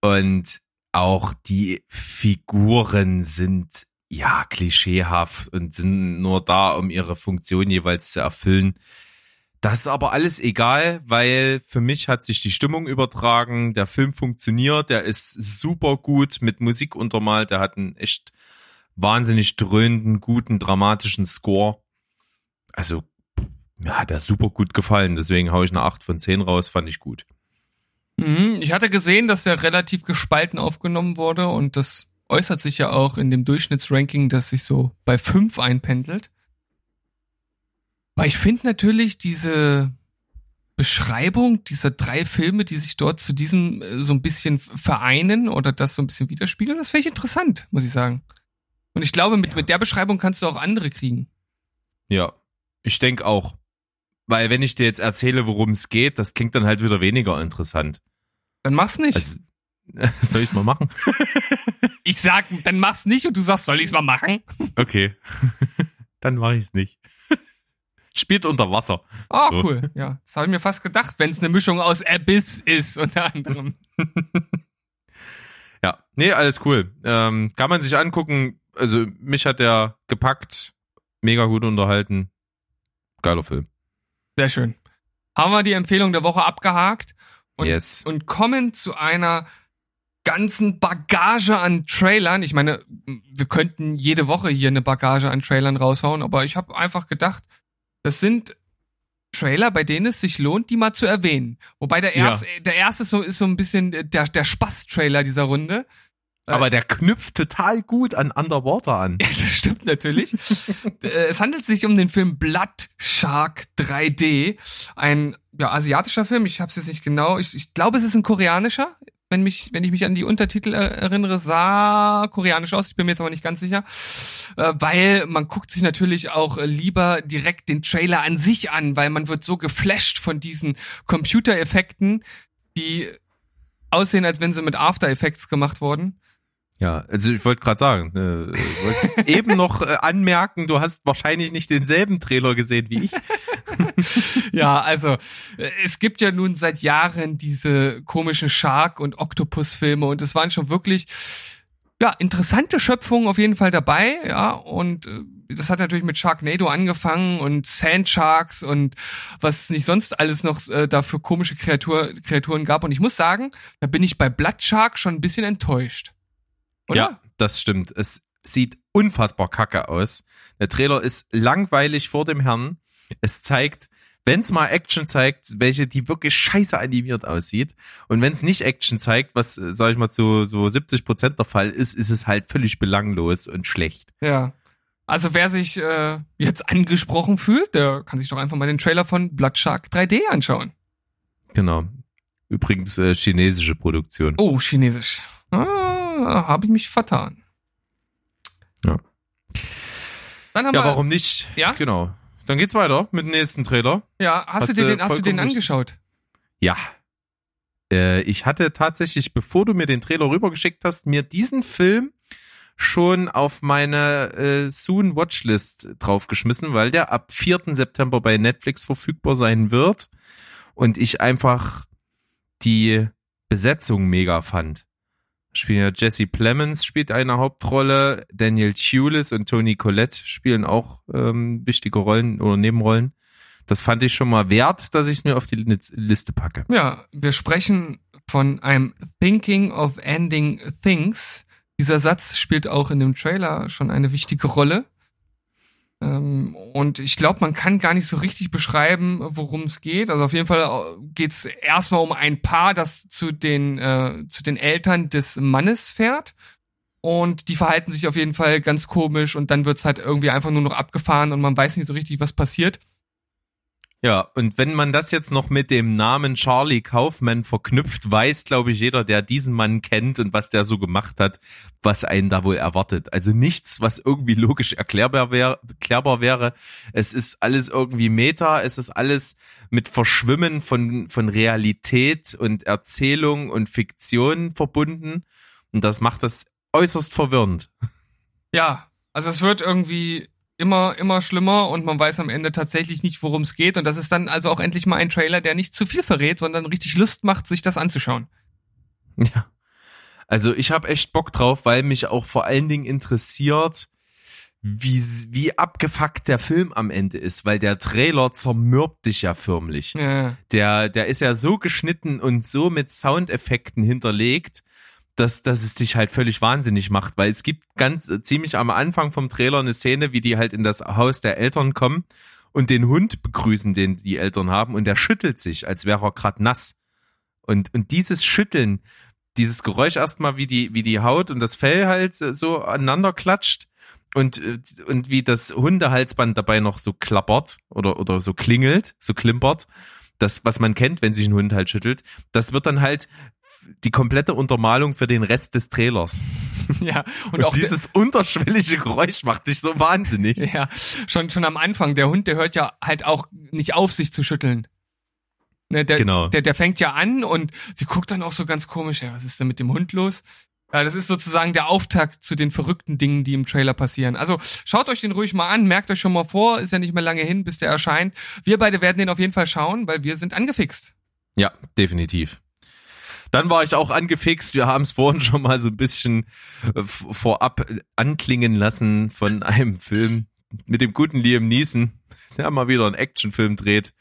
Und auch die Figuren sind ja klischeehaft und sind nur da, um ihre Funktion jeweils zu erfüllen. Das ist aber alles egal, weil für mich hat sich die Stimmung übertragen. Der Film funktioniert, der ist super gut mit Musik untermalt. Der hat einen echt wahnsinnig dröhnenden, guten, dramatischen Score. Also, mir hat er super gut gefallen. Deswegen hau ich eine 8 von 10 raus, fand ich gut. Mhm. Ich hatte gesehen, dass er relativ gespalten aufgenommen wurde und das äußert sich ja auch in dem Durchschnittsranking, das sich so bei 5 einpendelt. Aber ich finde natürlich diese Beschreibung dieser drei Filme, die sich dort zu diesem äh, so ein bisschen vereinen oder das so ein bisschen widerspiegeln, das finde ich interessant, muss ich sagen. Und ich glaube, mit, mit der Beschreibung kannst du auch andere kriegen. Ja, ich denke auch. Weil wenn ich dir jetzt erzähle, worum es geht, das klingt dann halt wieder weniger interessant. Dann mach's nicht. Also, soll ich's mal machen? ich sag, dann mach's nicht und du sagst, soll ich's mal machen? Okay. dann mache ich's nicht. Spielt unter Wasser. Ah, So. cool. Ja, das habe ich mir fast gedacht, wenn es eine Mischung aus Abyss ist, unter anderem. Ja, nee, alles cool. Ähm, kann man sich angucken. Also mich hat der gepackt, mega gut unterhalten. Geiler Film. Sehr schön. Haben wir die Empfehlung der Woche abgehakt und, yes. und kommen zu einer ganzen Bagage an Trailern. Ich meine, wir könnten jede Woche hier eine Bagage an Trailern raushauen, aber ich habe einfach gedacht, das sind Trailer, bei denen es sich lohnt, die mal zu erwähnen. Wobei der Ja. erste, der erste ist so, ist so ein bisschen der, der Spaß-Trailer dieser Runde. Aber der knüpft total gut an Underwater an. Ja, das stimmt natürlich. Äh, es handelt sich um den Film Blood Shark 3D, ein ja, asiatischer Film. Ich habe es jetzt nicht genau. Ich, ich glaube, es ist ein koreanischer. Wenn mich, wenn ich mich an die Untertitel äh, erinnere, sah koreanisch aus. Ich bin mir jetzt aber nicht ganz sicher, äh, weil man guckt sich natürlich auch äh, lieber direkt den Trailer an sich an, weil man wird so geflasht von diesen Computereffekten, die aussehen, als wenn sie mit After Effects gemacht wurden. Ja, also ich wollte gerade sagen, äh, ich wollte eben noch äh, anmerken, du hast wahrscheinlich nicht denselben Trailer gesehen wie ich. Ja, also äh, es gibt ja nun seit Jahren diese komischen Shark- und Octopus-Filme und es waren schon wirklich ja interessante Schöpfungen auf jeden Fall dabei, ja und äh, das hat natürlich mit Sharknado angefangen und Sand Sharks und was es nicht sonst alles noch äh, da für komische Kreatur, Kreaturen gab und ich muss sagen, da bin ich bei Blood Shark schon ein bisschen enttäuscht. Oder? Ja, das stimmt. Es sieht unfassbar kacke aus. Der Trailer ist langweilig vor dem Herrn. Es zeigt, wenn es mal Action zeigt, welche die wirklich scheiße animiert aussieht. Und wenn es nicht Action zeigt, was, äh, sag ich mal, zu so 70 Prozent der Fall ist, ist es halt völlig belanglos und schlecht. Ja. Also wer sich äh, jetzt angesprochen fühlt, der kann sich doch einfach mal den Trailer von Blood Shark 3D anschauen. Genau. Übrigens äh, chinesische Produktion. Oh, Chinesisch. Ah, habe ich mich vertan. Ja. Dann haben Ja, wir, warum nicht? Ja? Genau. Dann geht's weiter mit dem nächsten Trailer. Ja, hast, Hast du dir den, hast du den angeschaut? Ja. Äh, ich hatte tatsächlich, bevor du mir den Trailer rübergeschickt hast, mir diesen Film schon auf meine äh, Soon Watchlist draufgeschmissen, weil der ab 4. September bei Netflix verfügbar sein wird und ich einfach die Besetzung mega fand. Spielen Jesse Plemons spielt eine Hauptrolle, Daniel Tulis und Tony Collette spielen auch ähm, wichtige Rollen oder Nebenrollen. Das fand ich schon mal wert, dass ich es mir auf die Liste packe. Ja, wir sprechen von einem Thinking of Ending Things. Dieser Satz spielt auch in dem Trailer schon eine wichtige Rolle. Ähm, und ich glaube, man kann gar nicht so richtig beschreiben, worum es geht. Also auf jeden Fall geht es erstmal um ein Paar, das zu den, äh, zu den Eltern des Mannes fährt. Und die verhalten sich auf jeden Fall ganz komisch und dann wird's halt irgendwie einfach nur noch abgefahren und man weiß nicht so richtig, was passiert. Ja, und wenn man das jetzt noch mit dem Namen Charlie Kaufman verknüpft, weiß, glaube ich, jeder, der diesen Mann kennt und was der so gemacht hat, was einen da wohl erwartet. Also nichts, was irgendwie logisch erklärbar wäre. Erklärbar wäre. Es ist alles irgendwie Meta, es ist alles mit Verschwimmen von, von Realität und Erzählung und Fiktion verbunden. Und das macht das äußerst verwirrend. Ja, also es wird irgendwie immer, immer schlimmer und man weiß am Ende tatsächlich nicht, worum es geht. Und das ist dann also auch endlich mal ein Trailer, der nicht zu viel verrät, sondern richtig Lust macht, sich das anzuschauen. Ja. Also ich habe echt Bock drauf, weil mich auch vor allen Dingen interessiert, wie, wie abgefuckt der Film am Ende ist, weil der Trailer zermürbt dich ja förmlich. Ja. Der, der ist ja so geschnitten und so mit Soundeffekten hinterlegt, dass, dass es dich halt völlig wahnsinnig macht, weil es gibt ganz äh, ziemlich am Anfang vom Trailer eine Szene, wie die halt in das Haus der Eltern kommen und den Hund begrüßen, den die Eltern haben und der schüttelt sich, als wäre er gerade nass. Und, und dieses Schütteln, dieses Geräusch erstmal, wie die, wie die Haut und das Fell halt so aneinander klatscht und, äh, und wie das Hundehalsband dabei noch so klappert oder, oder so klingelt, so klimpert. Das, was man kennt, wenn sich ein Hund halt schüttelt, das wird dann halt die komplette Untermalung für den Rest des Trailers. Ja, und, Und auch dieses unterschwellige Geräusch macht dich so wahnsinnig. ja, schon schon am Anfang, der Hund, der hört ja halt auch nicht auf, sich zu schütteln. Ne, der, Genau. der, der fängt ja an und sie guckt dann auch so ganz komisch, ja, was ist denn mit dem Hund los? Ja, das ist sozusagen der Auftakt zu den verrückten Dingen, die im Trailer passieren. Also schaut euch den ruhig mal an, merkt euch schon mal vor, ist ja nicht mehr lange hin, bis der erscheint. Wir beide werden den auf jeden Fall schauen, weil wir sind angefixt. Ja, definitiv. Dann war ich auch angefixt. Wir haben es vorhin schon mal so ein bisschen äh, vorab anklingen lassen von einem Film mit dem guten Liam Neeson, der mal wieder einen Actionfilm dreht.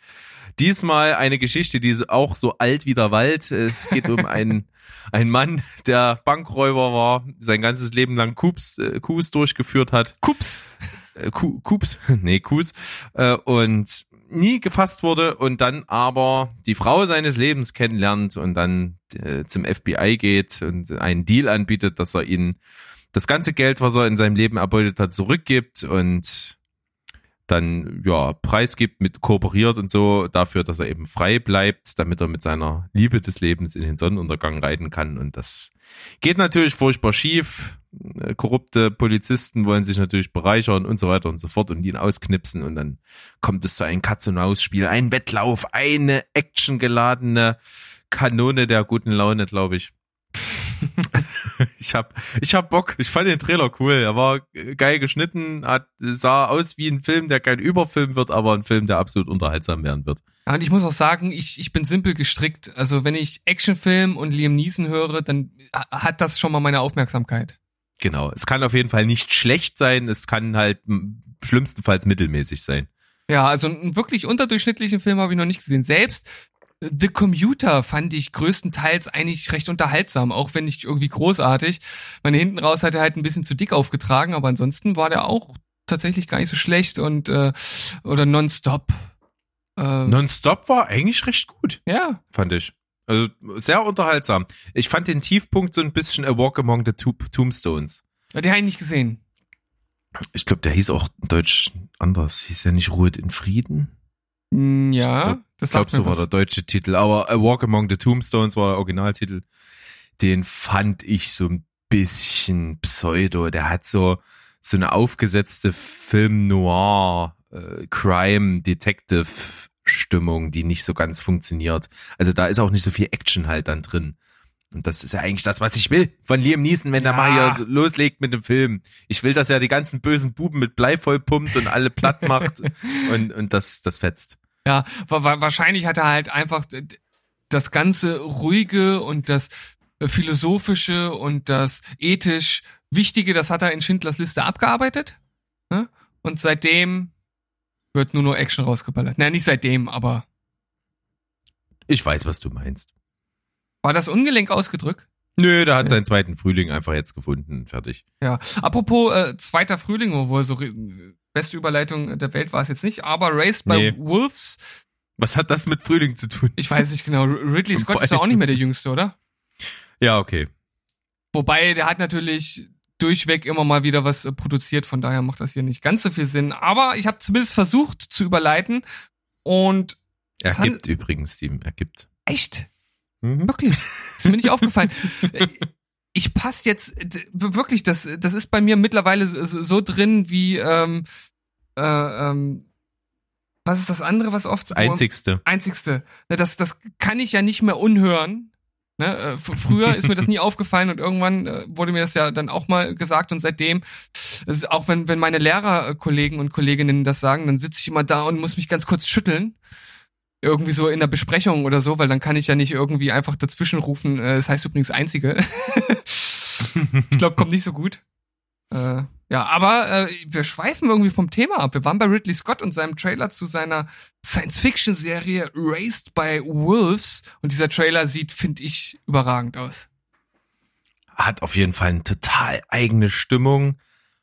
Diesmal eine Geschichte, die ist auch so alt wie der Wald. Es geht um einen, einen Mann, der Bankräuber war, sein ganzes Leben lang Coups, äh, Coups durchgeführt hat. Kups. äh, Ku- Kups, nee, Kus, äh, und nie gefasst wurde und dann aber die Frau seines Lebens kennenlernt und dann äh, zum FBI geht und einen Deal anbietet, dass er ihnen das ganze Geld, was er in seinem Leben erbeutet hat, zurückgibt und dann ja preisgibt, mit kooperiert und so dafür, dass er eben frei bleibt, damit er mit seiner Liebe des Lebens in den Sonnenuntergang reiten kann und das geht natürlich furchtbar schief. Äh, Korrupte Polizisten wollen sich natürlich bereichern und so weiter und so fort und ihn ausknipsen und dann kommt es zu einem Katz-und-Maus-Spiel, ein Wettlauf, eine actiongeladene Kanone der guten Laune, glaube ich. Ich hab, ich hab Bock. Ich fand den Trailer cool. Er war geil geschnitten, hat, sah aus wie ein Film, der kein Überfilm wird, aber ein Film, der absolut unterhaltsam werden wird. Ja, und ich muss auch sagen, ich, ich bin simpel gestrickt. Also wenn ich Actionfilm und Liam Neeson höre, dann ha- hat das schon mal meine Aufmerksamkeit. Genau. Es kann auf jeden Fall nicht schlecht sein. Es kann halt schlimmstenfalls mittelmäßig sein. Ja, also einen wirklich unterdurchschnittlichen Film habe ich noch nicht gesehen. Selbst The Commuter fand ich größtenteils eigentlich recht unterhaltsam, auch wenn nicht irgendwie großartig. Meine hinten raus hat er halt ein bisschen zu dick aufgetragen, aber ansonsten war der auch tatsächlich gar nicht so schlecht und äh, oder Nonstop. Äh, Nonstop war eigentlich recht gut, ja, fand ich. Also sehr unterhaltsam. Ich fand den Tiefpunkt so ein bisschen A Walk Among the To- Tombstones. den habe ich nicht gesehen. Ich glaube, der hieß auch in Deutsch anders. Hieß ja nicht Ruhet in Frieden? Hm, Ja, glaub- das mir so war der deutsche Titel. Aber A Walk Among the Tombstones war der Originaltitel. Den fand ich so ein bisschen pseudo. Der hat so, so eine aufgesetzte Film Noir, äh, Crime, Detective Stimmung, die nicht so ganz funktioniert. Also da ist auch nicht so viel Action halt dann drin. Und das ist ja eigentlich das, was ich will von Liam Neeson, wenn der Ja. mal hier loslegt mit dem Film. Ich will, dass er die ganzen bösen Buben mit Blei vollpumpt und alle platt macht und, und das, das fetzt. Ja, wa wa wahrscheinlich hat er halt einfach das ganze ruhige und das äh, philosophische und das ethisch Wichtige, das hat er in Schindlers Liste abgearbeitet. Ne? Und seitdem wird nur noch Action rausgeballert. Naja, nicht seitdem, aber Ich weiß, was du meinst. war das ungelenk ausgedrückt? Nö, der hat seinen zweiten Frühling einfach jetzt gefunden. Fertig. Ja. Apropos äh, zweiter Frühling, obwohl so re- beste Überleitung der Welt war es jetzt nicht, aber Raised by Nee. Wolves, Was hat das mit Frühling zu tun? ich weiß nicht genau, Ridley Scott ist ja auch nicht mehr der Jüngste, oder? Ja, okay. Wobei, der hat natürlich durchweg immer mal wieder was äh, produziert, von daher macht das hier nicht ganz so viel Sinn. Aber ich habe zumindest versucht zu überleiten und Er gibt übrigens, Steven, er gibt. echt, Mhm. wirklich, ist mir nicht aufgefallen. Äh, Ich passe jetzt wirklich, das, das ist bei mir mittlerweile so, so drin wie ähm, äh, ähm, was ist das andere, was oft Das Einzigste. einzigste. Ne, Das, das kann ich ja nicht mehr unhören. Ne, äh, früher ist mir das nie aufgefallen und irgendwann äh, wurde mir das ja dann auch mal gesagt und seitdem, es auch wenn, wenn meine Lehrerkollegen und Kolleginnen das sagen, dann sitze ich immer da und muss mich ganz kurz schütteln. Irgendwie so in der Besprechung oder so, weil dann kann ich ja nicht irgendwie einfach dazwischen rufen. Äh, das heißt übrigens einzige. ich glaube, kommt nicht so gut. Äh, ja, aber äh, wir schweifen irgendwie vom Thema ab. Wir waren bei Ridley Scott und seinem Trailer zu seiner Science-Fiction-Serie Raised by Wolves. Und dieser Trailer sieht, finde ich, überragend aus. Hat auf jeden Fall eine total eigene Stimmung.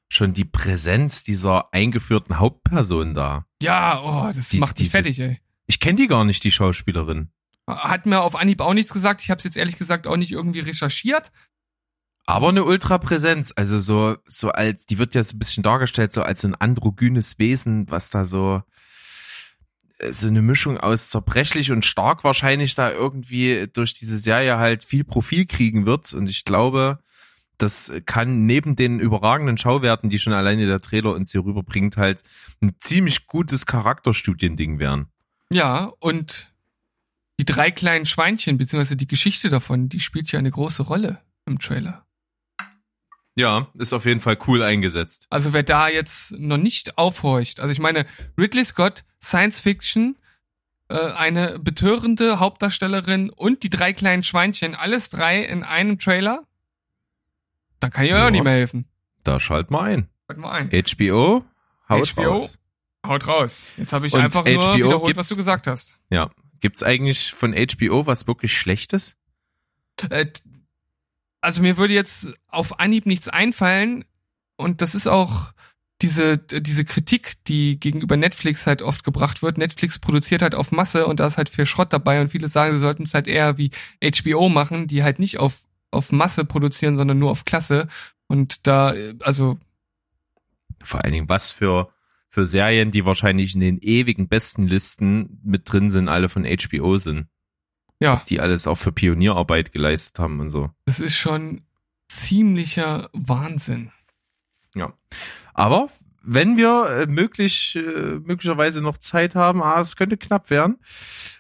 Schon die Präsenz dieser eingeführten Hauptperson da. Ja, oh, das Die- macht mich diese- fertig, ey. Ich kenne die gar nicht, die Schauspielerin. Hat mir auf Anhieb auch nichts gesagt. Ich habe es jetzt ehrlich gesagt auch nicht irgendwie recherchiert. Aber eine Ultrapräsenz, also so, so als, die wird ja so ein bisschen dargestellt, so als so ein androgynes Wesen, was da so, äh, so eine Mischung aus zerbrechlich und stark wahrscheinlich da irgendwie durch diese Serie halt viel Profil kriegen wird. Und ich glaube, das kann neben den überragenden Schauwerten, die schon alleine der Trailer uns hier rüberbringt, halt ein ziemlich gutes Charakterstudiending werden. Ja, und die drei kleinen Schweinchen, beziehungsweise die Geschichte davon, die spielt ja eine große Rolle im Trailer. Ja, ist auf jeden Fall cool eingesetzt. Also wer da jetzt noch nicht aufhorcht, also ich meine, Ridley Scott, Science Fiction, äh, eine betörende Hauptdarstellerin und die drei kleinen Schweinchen, alles drei in einem Trailer, dann kann ich euch Ja. auch nicht mehr helfen. Da schalt mal ein. Halt mal ein. HBO, haut HBO? raus. Haut raus. Jetzt habe ich Und einfach nur HBO wiederholt, was du gesagt hast. Ja. Gibt's eigentlich von HBO was wirklich Schlechtes? Äh, also mir würde jetzt auf Anhieb nichts einfallen und das ist auch diese, diese Kritik, die gegenüber Netflix halt oft gebracht wird. Netflix produziert halt auf Masse und da ist halt viel Schrott dabei und viele sagen, sie sollten es halt eher wie HBO machen, die halt nicht auf, auf Masse produzieren, sondern nur auf Klasse. Und da, also, Vor allen Dingen was für, für Serien, die wahrscheinlich in den ewigen besten Listen mit drin sind, alle von HBO sind. Ja, Was die alles auch für Pionierarbeit geleistet haben und so. das ist schon ziemlicher Wahnsinn. Ja. Aber wenn wir äh, möglich, äh, möglicherweise noch Zeit haben, ah, es könnte knapp werden,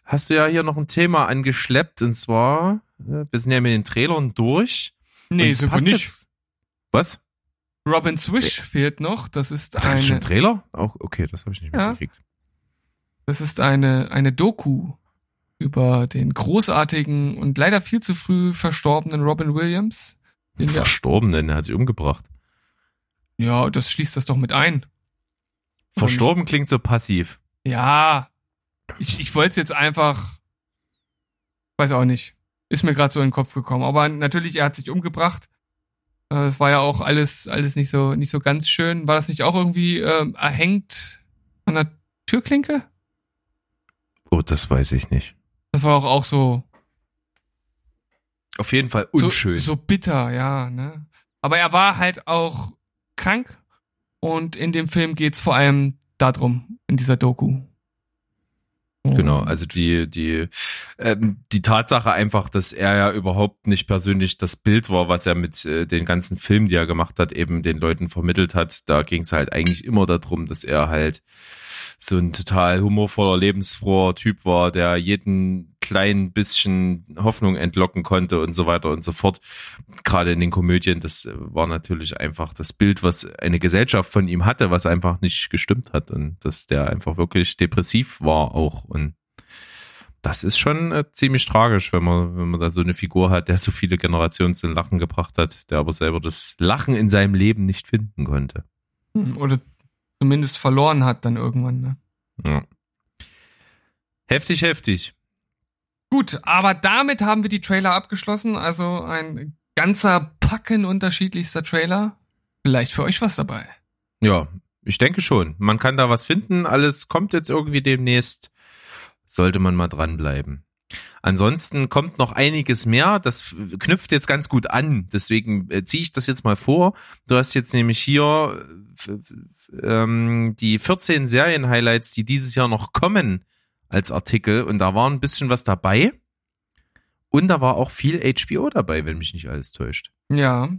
hast du ja hier noch ein Thema angeschleppt und zwar, äh, wir sind ja mit den Trailern durch. Nee, sind wir nicht. jetzt- Was? Robin Swish fehlt noch. Das ist das ist schon eine, ein Trailer? Auch okay, das habe ich nicht Ja. mitgekriegt. Das ist eine, eine Doku über den großartigen und leider viel zu früh verstorbenen Robin Williams. Den Verstorbenen, er hat sich umgebracht. ja, das schließt das doch mit ein. Verstorben klingt so passiv. Ja, ich, ich wollte es jetzt einfach, weiß auch nicht, ist mir gerade so in den Kopf gekommen. Aber natürlich, er hat sich umgebracht. Äh, Es war ja auch alles, alles nicht so, nicht so ganz schön. War das nicht auch irgendwie ähm, erhängt an der Türklinke? Oh, das weiß ich nicht. Das war auch, auch so, Auf jeden Fall so, unschön. so bitter, ja. Ne? Aber er war halt auch krank und in dem Film geht's vor allem darum, in dieser Doku. Genau, also die, die ähm, die Tatsache einfach, dass er ja überhaupt nicht persönlich das Bild war, was er mit äh, den ganzen Filmen, die er gemacht hat, eben den Leuten vermittelt hat. Da ging es halt eigentlich immer darum, dass er halt so ein total humorvoller, lebensfroher Typ war, der jeden kleinen bisschen Hoffnung entlocken konnte und so weiter und so fort. Gerade in den Komödien, das war natürlich einfach das Bild, was eine Gesellschaft von ihm hatte, was einfach nicht gestimmt hat und dass der einfach wirklich depressiv war auch und das ist schon äh, ziemlich tragisch, wenn man, wenn man da so eine Figur hat, der so viele Generationen zum Lachen gebracht hat, der aber selber das Lachen in seinem Leben nicht finden konnte. Hm, Oder zumindest verloren hat dann irgendwann. Ne? Ja. Heftig, heftig. Gut, aber damit haben wir die Trailer abgeschlossen. Also ein ganzer Packen unterschiedlichster Trailer. Vielleicht für euch was dabei. Ja, ich denke schon. Man kann da was finden. Alles kommt jetzt irgendwie demnächst. Sollte man mal dranbleiben. Ansonsten kommt noch einiges mehr. Das knüpft jetzt ganz gut an. Deswegen äh, ziehe ich das jetzt mal vor. Du hast jetzt nämlich hier äh, ähm, die 14 Serien-Highlights, die dieses Jahr noch kommen als Artikel. Und da war ein bisschen was dabei. Und da war auch viel HBO dabei, wenn mich nicht alles täuscht. Ja.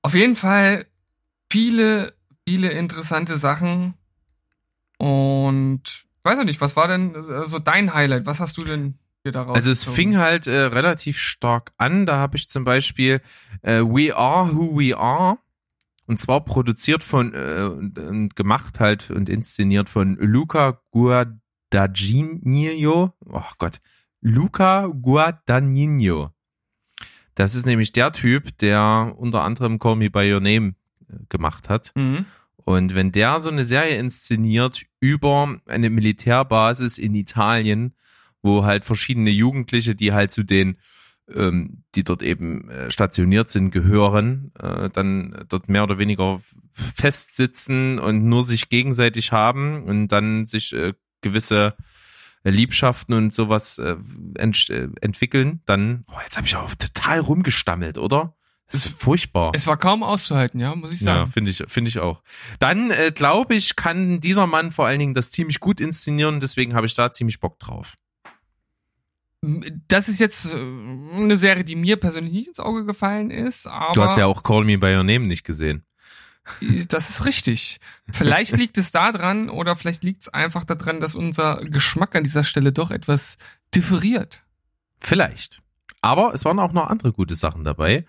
Auf jeden Fall viele, viele interessante Sachen. Und weiß noch nicht, was war denn äh, so dein Highlight? Was hast du denn dir daraus? Also es fing halt äh, relativ stark an. Da habe ich zum Beispiel äh, We Are Who We Are. Und zwar produziert von äh, und, und gemacht halt und inszeniert von Luca Guadagnino. Oh Gott. Luca Guadagnino. Das ist nämlich der Typ, der unter anderem Call Me By Your Name äh, gemacht hat. Mhm. Und wenn der so eine Serie inszeniert über eine Militärbasis in Italien, wo halt verschiedene Jugendliche, die halt zu den, ähm, die dort eben äh, stationiert sind, gehören, äh, dann dort mehr oder weniger festsitzen und nur sich gegenseitig haben und dann sich äh, gewisse Liebschaften und sowas äh, ent äh, entwickeln, dann, oh, jetzt habe ich auch total rumgestammelt, oder? Das ist furchtbar. Es war kaum auszuhalten, ja, muss ich Ja, sagen. finde ich, finde ich auch. Dann äh, glaube ich, kann dieser Mann vor allen Dingen das ziemlich gut inszenieren, deswegen habe ich da ziemlich Bock drauf. Das ist jetzt äh, eine Serie, die mir persönlich nicht ins Auge gefallen ist, aber du hast ja auch Call Me by Your Name nicht gesehen. das ist richtig. Vielleicht liegt es daran oder vielleicht liegt es einfach daran, dass unser Geschmack an dieser Stelle doch etwas differiert. Vielleicht. Aber es waren auch noch andere gute Sachen dabei.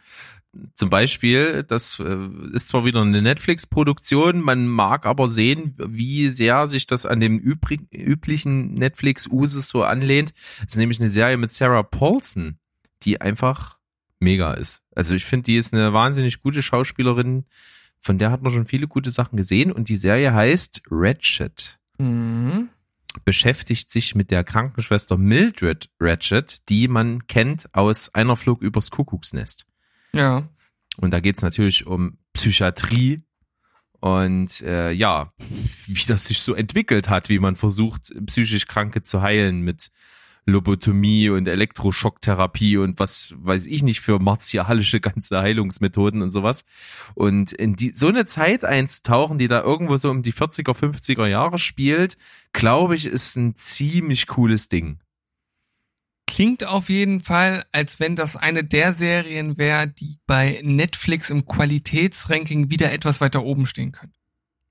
Zum Beispiel, das äh, ist zwar wieder eine Netflix-Produktion, man mag aber sehen, wie sehr sich das an dem übrig, üblichen Netflix-Usus so anlehnt. Es ist nämlich eine Serie mit Sarah Paulson, die einfach mega ist. Also ich finde, die ist eine wahnsinnig gute Schauspielerin, von der hat man schon viele gute Sachen gesehen und die Serie heißt Ratchet Mhm. beschäftigt sich mit der Krankenschwester Mildred Ratchet, die man kennt aus einer Flug übers Kuckucksnest. Ja. Und da geht's natürlich um Psychiatrie und äh, ja, wie das sich so entwickelt hat, wie man versucht, psychisch Kranke zu heilen mit Lobotomie und Elektroschocktherapie und was weiß ich nicht für martialische ganze Heilungsmethoden und sowas. Und in die, so eine Zeit einzutauchen, die da irgendwo so um die 40er, 50er Jahre spielt, glaube ich, ist ein ziemlich cooles Ding. Klingt auf jeden Fall, als wenn das eine der Serien wäre, die bei Netflix im Qualitätsranking wieder etwas weiter oben stehen könnte.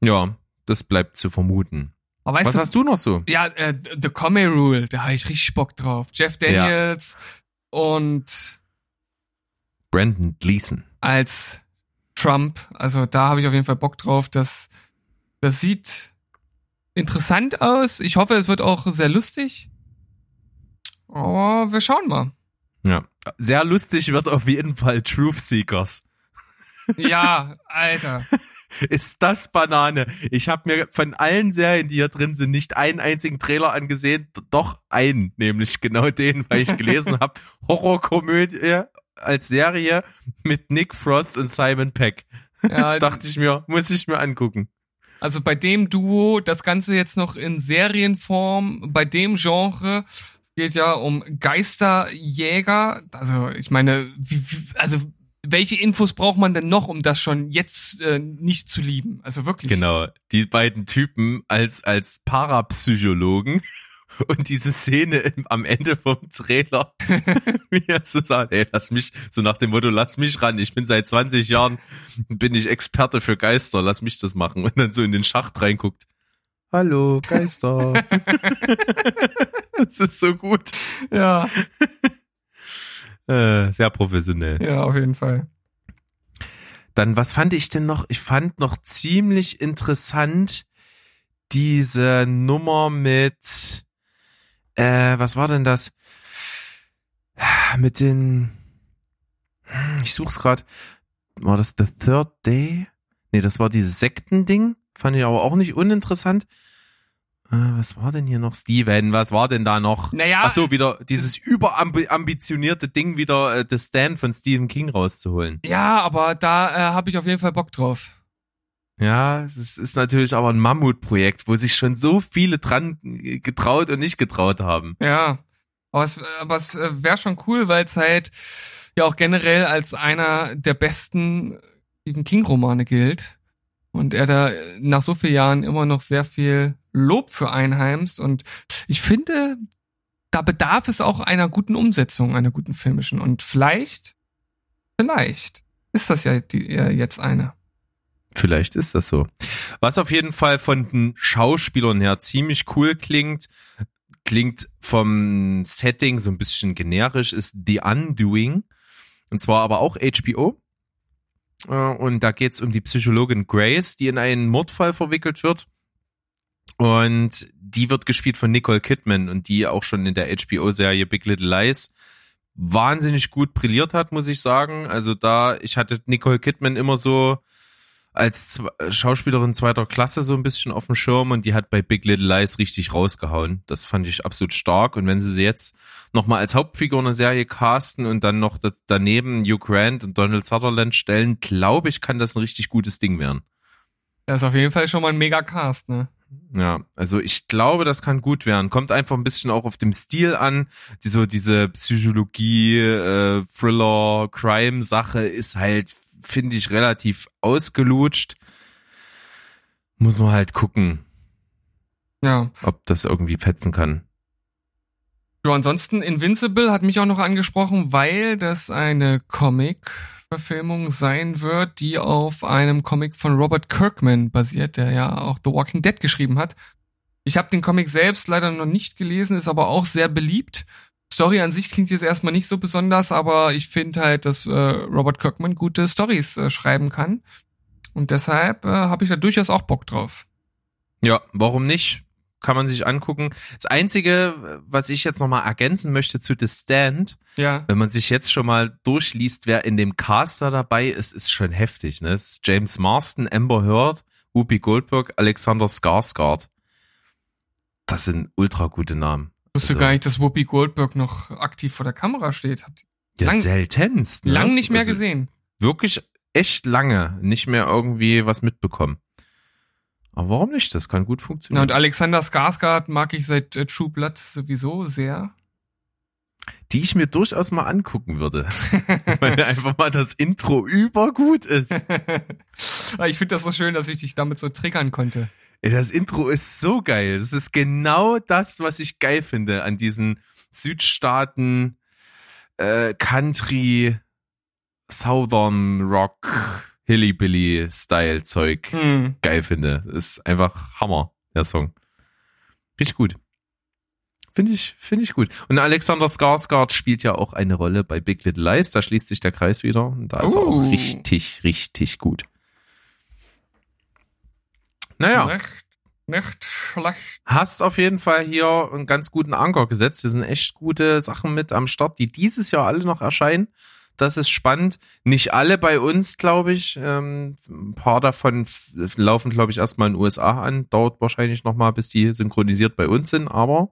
Ja, das bleibt zu vermuten. Aber weißt Was du, hast du noch so? ja, äh, The Comedy Rule, da habe ich richtig Bock drauf. Jeff Daniels und Brandon Gleason. als Trump, also da habe ich auf jeden Fall Bock drauf. Das, das sieht interessant aus. Ich hoffe, es wird auch sehr lustig. Aber wir schauen mal. Ja. Sehr lustig wird auf jeden Fall Truth Seekers. Ja, Alter. Ist das Banane? Ich habe mir von allen Serien, die hier drin sind, nicht einen einzigen Trailer angesehen, doch einen, nämlich genau den, weil ich gelesen habe, Horrorkomödie als Serie mit Nick Frost und Simon Peck. Ja, Dachte ich mir, muss ich mir angucken. Also bei dem Duo, das Ganze jetzt noch in Serienform, bei dem Genre, geht ja um Geisterjäger. Also ich meine, wie, wie, also welche Infos braucht man denn noch, um das schon jetzt äh, nicht zu lieben? Also wirklich. Genau, die beiden Typen als als Parapsychologen Und diese Szene im, am Ende vom Trailer, wie er so sagt, ey, lass mich, so nach dem Motto, lass mich ran, ich bin seit 20 Jahren, bin ich Experte für Geister, lass mich das machen. Und dann so in den Schacht reinguckt. Hallo, Geister. das ist so gut. Ja, Äh, sehr professionell. ja, auf jeden Fall. Dann, was fand ich denn noch? Ich fand noch ziemlich interessant diese Nummer mit, äh, was war denn das? Mit den, ich such's grad. War das The Third Day? Nee, das war dieses Sektending. Fand ich aber auch nicht uninteressant. Äh, was war denn hier noch? Steven, was war denn da noch? Naja, Ach so, wieder dieses überambitionierte Ding, wieder äh, The Stand von Stephen King rauszuholen. ja, aber da äh, habe ich auf jeden Fall Bock drauf. Ja, es ist natürlich aber ein Mammutprojekt, wo sich schon so viele dran getraut und nicht getraut haben. Ja, aber es, aber es wäre schon cool, weil es halt ja auch generell als einer der besten Stephen King-Romane gilt. Und er da nach so vielen Jahren immer noch sehr viel Lob für einheimst. Und ich finde, da bedarf es auch einer guten Umsetzung, einer guten filmischen. Und vielleicht, vielleicht ist das ja die, jetzt eine. Vielleicht ist das so. Was auf jeden Fall von den Schauspielern her ziemlich cool klingt, klingt vom Setting so ein bisschen generisch, ist The Undoing. Und zwar aber auch HBO. Äh, Und da geht's um die Psychologin Grace, die in einen Mordfall verwickelt wird. Und die wird gespielt von Nicole Kidman und die auch schon in der HBO-Serie Big Little Lies wahnsinnig gut brilliert hat, muss ich sagen. Also da, ich hatte Nicole Kidman immer so als Zwe- Schauspielerin zweiter Klasse so ein bisschen auf dem Schirm und die hat bei Big Little Lies richtig rausgehauen. Das fand ich absolut stark. Und wenn sie sie jetzt nochmal als Hauptfigur in einer Serie casten und dann noch da- daneben Hugh Grant und Donald Sutherland stellen, glaube ich, kann das ein richtig gutes Ding werden. Das ist auf jeden Fall schon mal ein mega Cast, ne? Ja, also ich glaube, das kann gut werden. Kommt einfach ein bisschen auch auf dem Stil an. Die, so diese Psychologie, äh, Thriller, Crime-Sache ist halt, finde ich, relativ ausgelutscht. Muss man halt gucken, Ja. ob das irgendwie fetzen kann. Ja, ansonsten Invincible hat mich auch noch angesprochen, weil das eine Comic-Verfilmung sein wird, die auf einem Comic von Robert Kirkman basiert, der ja auch The Walking Dead geschrieben hat. Ich habe den Comic selbst leider noch nicht gelesen, ist aber auch sehr beliebt. Story an sich klingt jetzt erstmal nicht so besonders, aber ich finde halt, dass äh, Robert Kirkman gute Stories äh, schreiben kann. Und deshalb äh, habe ich da durchaus auch Bock drauf. Ja, warum nicht? Kann man sich angucken. Das Einzige, was ich jetzt nochmal ergänzen möchte zu The Stand, Ja. wenn man sich jetzt schon mal durchliest, wer in dem Caster dabei ist, ist schon heftig. Ne? Es ist James Marston, Amber Heard, Whoopi Goldberg, Alexander Skarsgård. Das sind ultra gute Namen. Ich wusste Also- gar nicht, dass Whoopi Goldberg noch aktiv vor der Kamera steht. Habt Ja, Lang- seltenst. Ne? Lang nicht mehr Also gesehen. Wirklich echt lange nicht mehr irgendwie was mitbekommen. Aber warum nicht? Das kann gut Ja, funktionieren. und Alexander Skarsgård mag ich seit äh, True Blood sowieso sehr. die ich mir durchaus mal angucken würde. Weil einfach mal das Intro übergut ist. Aber ich finde das so schön, dass ich dich damit so triggern konnte. Das Intro ist so geil. Das ist genau das, was ich geil finde an diesen Südstaaten äh, Country Southern Rock Hillybilly Style Zeug Hm. geil finde. Das ist einfach Hammer, der Song. Richtig gut. Finde ich, finde ich gut. Und Alexander Skarsgård spielt ja auch eine Rolle bei Big Little Lies. Da schließt sich der Kreis wieder. Und da ist er auch Uh. richtig, richtig gut. Naja. Nicht, nicht schlecht. hast auf jeden Fall hier einen ganz guten Anker gesetzt. Hier sind echt gute Sachen mit am Start, die dieses Jahr alle noch erscheinen. Das ist spannend. Nicht alle bei uns, glaube ich. Ähm, ein paar davon laufen, glaube ich, erstmal in den USA an. Dauert wahrscheinlich noch mal, bis die synchronisiert bei uns sind. Aber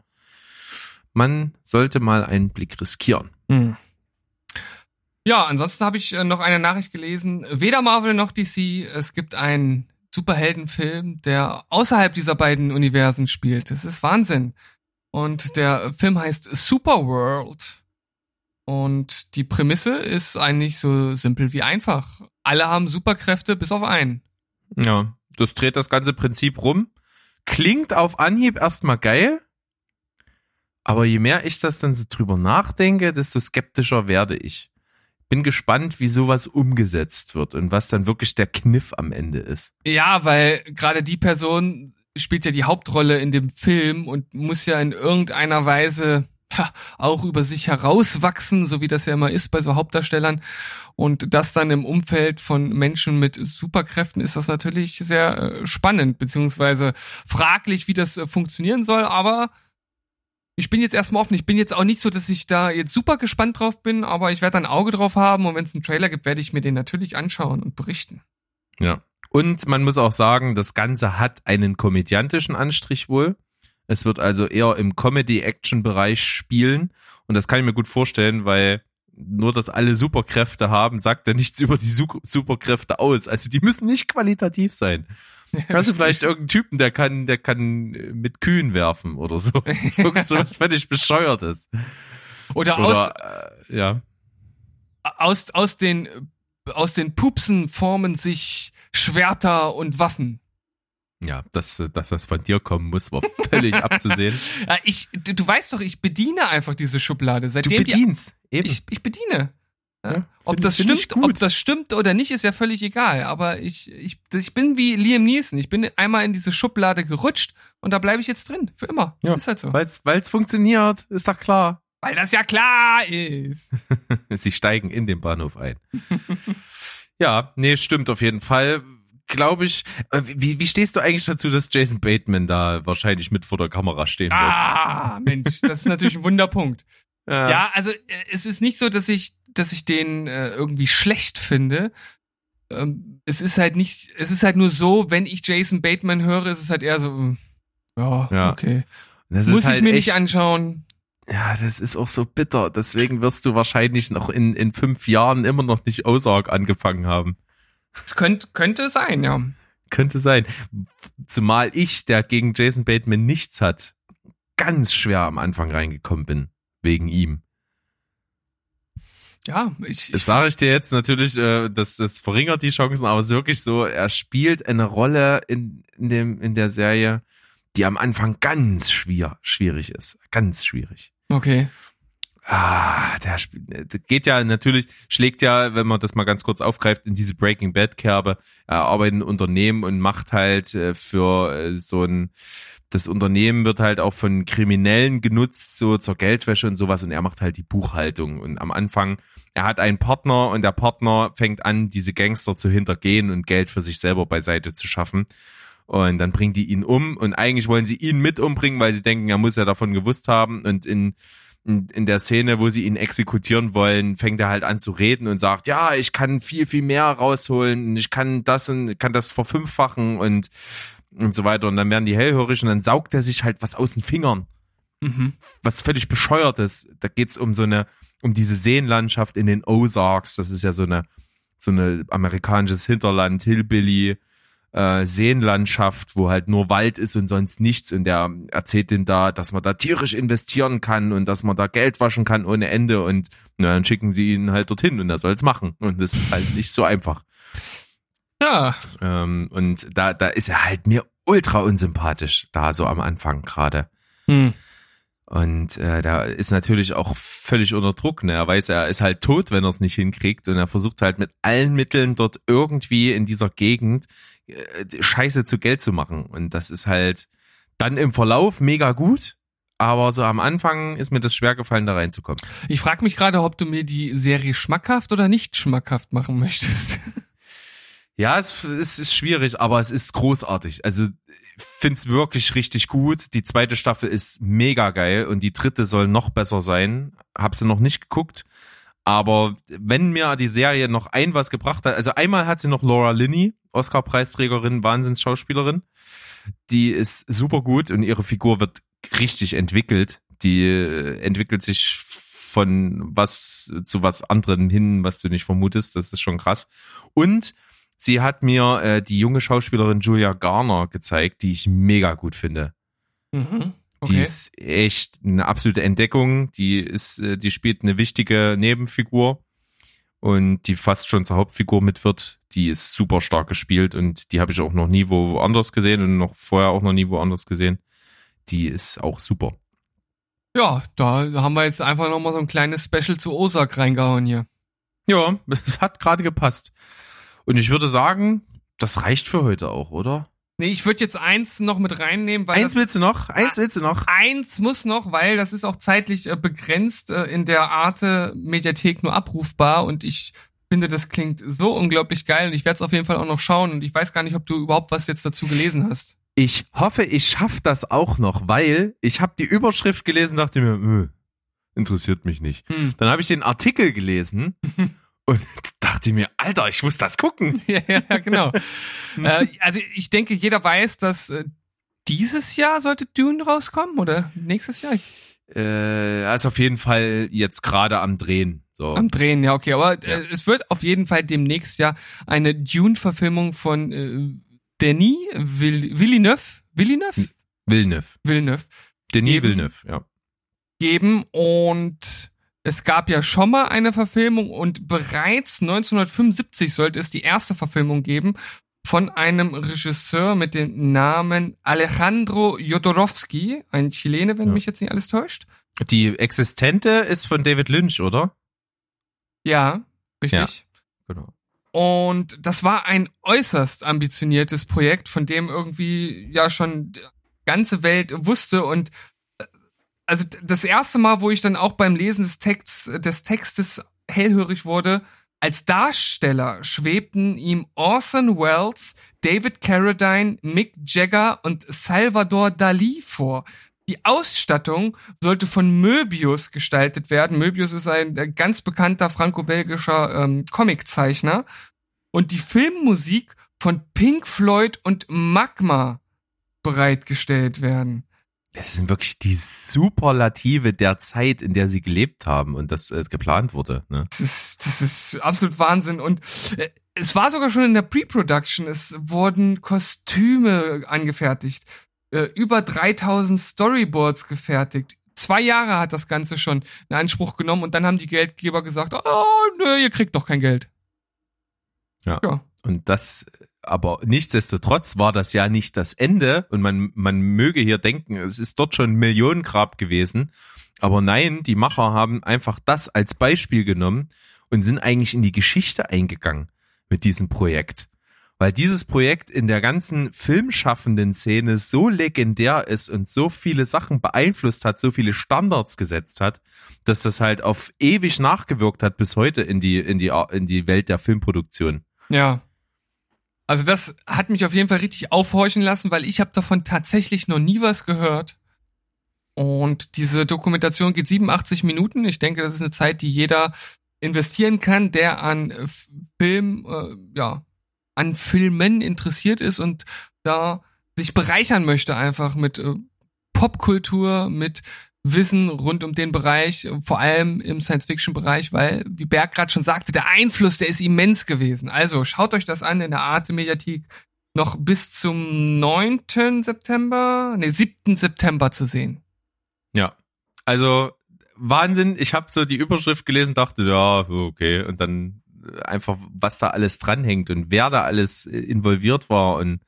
man sollte mal einen Blick riskieren. Hm. Ja, ansonsten habe ich äh, noch eine Nachricht gelesen. Weder Marvel noch DC. Es gibt einen Superheldenfilm, der außerhalb dieser beiden Universen spielt. Das ist Wahnsinn. Und der Film heißt Superworld. Und die Prämisse ist eigentlich so simpel wie einfach. Alle haben Superkräfte bis auf einen. Ja, das dreht das ganze Prinzip rum. Klingt auf Anhieb erstmal geil. Aber je mehr ich das dann so drüber nachdenke, desto skeptischer werde ich. Bin gespannt, wie sowas umgesetzt wird und was dann wirklich der Kniff am Ende ist. Ja, weil gerade die Person spielt ja die Hauptrolle in dem Film und muss ja in irgendeiner Weise auch über sich herauswachsen, so wie das ja immer ist bei so Hauptdarstellern. Und das dann im Umfeld von Menschen mit Superkräften ist das natürlich sehr äh, spannend, beziehungsweise fraglich, wie das äh, funktionieren soll, aber ich bin jetzt erstmal offen. Ich bin jetzt auch nicht so, dass ich da jetzt super gespannt drauf bin, aber ich werde ein Auge drauf haben und wenn es einen Trailer gibt, werde ich mir den natürlich anschauen und berichten. Ja. Und man muss auch sagen, das Ganze hat einen komödiantischen Anstrich wohl. Es wird also eher im Comedy-Action-Bereich spielen. Und das kann ich mir gut vorstellen, weil nur, dass alle Superkräfte haben, sagt ja nichts über die Su Superkräfte aus. Also die müssen nicht qualitativ sein. Hast du vielleicht irgendeinen Typen, der kann, der kann mit Kühen werfen oder so. Irgend sowas völlig bescheuertes. Oder, aus, Oder, äh, ja. aus, aus den, aus den Pupsen formen sich Schwerter und Waffen. Ja, dass, dass das von dir kommen muss, war völlig abzusehen. Ja, ich, du, du weißt doch, ich bediene einfach diese Schublade. Du Seitdem die, bedienst. Eben. ich, ich bediene. Ja. Ja, ob das stimmt, ob das stimmt oder nicht, ist ja völlig egal. Aber ich, ich, ich bin wie Liam Neeson. Ich bin einmal in diese Schublade gerutscht und da bleibe ich jetzt drin. Für immer. Ja. Ist halt so. Weil's, weil's funktioniert, ist doch klar. Weil das ja klar ist. Sie steigen in den Bahnhof ein. ja, nee, stimmt auf jeden Fall. Glaube ich. Äh, Wie, wie stehst du eigentlich dazu, dass Jason Bateman da wahrscheinlich mit vor der Kamera stehen wird? Ah, Mensch, das ist natürlich ein Wunderpunkt. Ja. Ja, also äh, es ist nicht so, dass ich, dass ich den äh, irgendwie schlecht finde. Ähm, es ist halt nicht, es ist halt nur so, wenn ich Jason Bateman höre, ist es halt eher so, mm, ja, Ja. okay. das Muss ist halt ich mir nicht anschauen. Ja, das ist auch so bitter. Deswegen wirst du wahrscheinlich noch in, in fünf Jahren immer noch nicht Ozark angefangen haben. Es könnte, könnte sein, ja. Könnte sein. Zumal ich, der gegen Jason Bateman nichts hat, ganz schwer am Anfang reingekommen bin. Wegen ihm. Ja, ich, Das ich sage ich dir jetzt natürlich, äh, das, das verringert die Chancen, aber es ist wirklich so, er spielt eine Rolle in, in, dem, in der Serie, die am Anfang ganz schwer, schwierig ist. Ganz schwierig. okay. Ah, der das geht ja natürlich, schlägt ja, wenn man das mal ganz kurz aufgreift, in diese Breaking Bad Kerbe. Er arbeitet in Unternehmen und macht halt äh, für äh, so ein, das Unternehmen wird halt auch von Kriminellen genutzt, so zur Geldwäsche und sowas. Und er macht halt die Buchhaltung. Und am Anfang, er hat einen Partner und der Partner fängt an, diese Gangster zu hintergehen und Geld für sich selber beiseite zu schaffen. Und dann bringen die ihn um. Und eigentlich wollen sie ihn mit umbringen, weil sie denken, er muss ja davon gewusst haben. Und in in, in der Szene, wo sie ihn exekutieren wollen, fängt er halt an zu reden und sagt, ja, ich kann viel, viel mehr rausholen. Ich kann das und kann das verfünffachen. Und, und so weiter. Und dann werden die hellhörig und dann saugt er sich halt was aus den Fingern. Mhm. Was völlig bescheuertes. Da geht's um so eine, um diese Seenlandschaft in den Ozarks. Das ist ja so eine, so eine amerikanisches Hinterland, Hillbilly, äh, Seenlandschaft, wo halt nur Wald ist und sonst nichts. Und der erzählt den da, dass man da tierisch investieren kann und dass man da Geld waschen kann ohne Ende. Und na, dann schicken sie ihn halt dorthin und er soll's machen. Und das ist halt nicht so einfach. Ja, Ähm, und da, da ist er halt mir ultra unsympathisch, da so am Anfang gerade. hm. Und äh, da ist natürlich auch völlig unter Druck. Ne? Er weiß, er ist halt tot, wenn er es nicht hinkriegt. Und er versucht halt mit allen Mitteln dort irgendwie in dieser Gegend äh, Scheiße zu Geld zu machen. Und das ist halt dann im Verlauf mega gut. Aber so am Anfang ist mir das schwer gefallen, da reinzukommen. ich frage mich gerade, ob du mir die Serie schmackhaft oder nicht schmackhaft machen möchtest. Ja, es, es ist schwierig, aber es ist großartig. Also find's wirklich richtig gut. Die zweite Staffel ist mega geil und die dritte soll noch besser sein. Hab sie noch nicht geguckt. Aber wenn mir die Serie noch ein was gebracht hat, also einmal hat sie noch Laura Linney, Oscar-Preisträgerin, Wahnsinnsschauspielerin. Die ist super gut und ihre Figur wird richtig entwickelt. Die äh, entwickelt sich von was zu was anderem hin, was du nicht vermutest. Das ist schon krass. Und sie hat mir äh, die junge Schauspielerin Julia Garner gezeigt, die ich mega gut finde. Mhm. Die Okay. ist echt eine absolute Entdeckung. Die ist, äh, die spielt eine wichtige Nebenfigur und die fast schon zur Hauptfigur mit wird. Die ist super stark gespielt und die habe ich auch noch nie woanders gesehen und noch vorher auch noch nie woanders gesehen. Die ist auch super. Ja, da haben wir jetzt einfach nochmal so ein kleines Special zu Osak reingehauen hier. Ja, es hat gerade gepasst. Und ich würde sagen, das reicht für heute auch, oder? Nee, ich würde jetzt eins noch mit reinnehmen, weil Eins das, willst du noch? Eins willst du noch? eins muss noch, weil das ist auch zeitlich äh, begrenzt äh, in der Arte Mediathek nur abrufbar und ich finde, das klingt so unglaublich geil und ich werde es auf jeden Fall auch noch schauen und ich weiß gar nicht, ob du überhaupt was jetzt dazu gelesen hast. Ich hoffe, ich schaff das auch noch, weil ich habe die Überschrift gelesen, dachte mir, äh, interessiert mich nicht. Hm. Dann habe ich den Artikel gelesen und dachte mir, Alter, ich muss das gucken. ja, ja, genau. äh, also ich denke, jeder weiß, dass äh, dieses Jahr sollte Dune rauskommen oder nächstes Jahr? Äh, ist auf jeden Fall jetzt gerade am Drehen. So. Am Drehen, ja, okay. Aber Ja. äh, es wird auf jeden Fall demnächst ja eine Dune-Verfilmung von äh, Denis Vill Villeneuve, Villeneuve? Villeneuve. Villeneuve Denis Eben. Villeneuve, ja. geben und es gab ja schon mal eine Verfilmung und bereits 1975 sollte es die erste Verfilmung geben von einem Regisseur mit dem Namen Alejandro Jodorowsky, ein Chilene, wenn Ja. mich jetzt nicht alles täuscht. Die Existente ist von David Lynch, oder? Ja, richtig. Genau. Und das war ein äußerst ambitioniertes Projekt, von dem irgendwie ja schon die ganze Welt wusste und also das erste Mal, wo ich dann auch beim Lesen des Texts, des Textes hellhörig wurde, als Darsteller schwebten ihm Orson Welles, David Carradine, Mick Jagger und Salvador Dali vor. Die Ausstattung sollte von Möbius gestaltet werden. Möbius ist ein äh, ganz bekannter franco-belgischer ähm, Comiczeichner. Und die Filmmusik von Pink Floyd und Magma bereitgestellt werden. Das sind wirklich die Superlative der Zeit, in der sie gelebt haben und das äh, geplant wurde. Ne? Das ist, das ist absolut Wahnsinn. Und äh, es war sogar schon in der Pre-Production. Es wurden Kostüme angefertigt. Äh, über 3000 Storyboards gefertigt. Zwei Jahre hat das Ganze schon in Anspruch genommen und dann haben die Geldgeber gesagt, oh, nö, ihr kriegt doch kein Geld. Ja. Ja. Und das, aber nichtsdestotrotz war das ja nicht das Ende und man, man möge hier denken, es ist dort schon ein Millionengrab gewesen. Aber nein, die Macher haben einfach das als Beispiel genommen und sind eigentlich in die Geschichte eingegangen mit diesem Projekt. Weil dieses Projekt in der ganzen filmschaffenden Szene so legendär ist und so viele Sachen beeinflusst hat, so viele Standards gesetzt hat, dass das halt auf ewig nachgewirkt hat bis heute in die, in die, in die Welt der Filmproduktion. Ja. Also das hat mich auf jeden Fall richtig aufhorchen lassen, weil ich habe davon tatsächlich noch nie was gehört. Und diese Dokumentation geht 87 Minuten. Ich denke, das ist eine Zeit, die jeder investieren kann, der an äh, Film, äh, ja, an Filmen interessiert ist und da sich bereichern möchte einfach mit äh, Popkultur, mit Wissen rund um den Bereich, äh, vor allem im Science-Fiction-Bereich, weil, wie Berg gerade schon sagte, der Einfluss, der ist immens gewesen. Also schaut euch das an in der Arte-Mediathek noch bis zum 9. September, nee, 7. September zu sehen. Ja. Also Wahnsinn. Ich habe so die Überschrift gelesen, dachte, ja, okay. Und dann einfach, was da alles dranhängt und wer da alles äh, involviert war und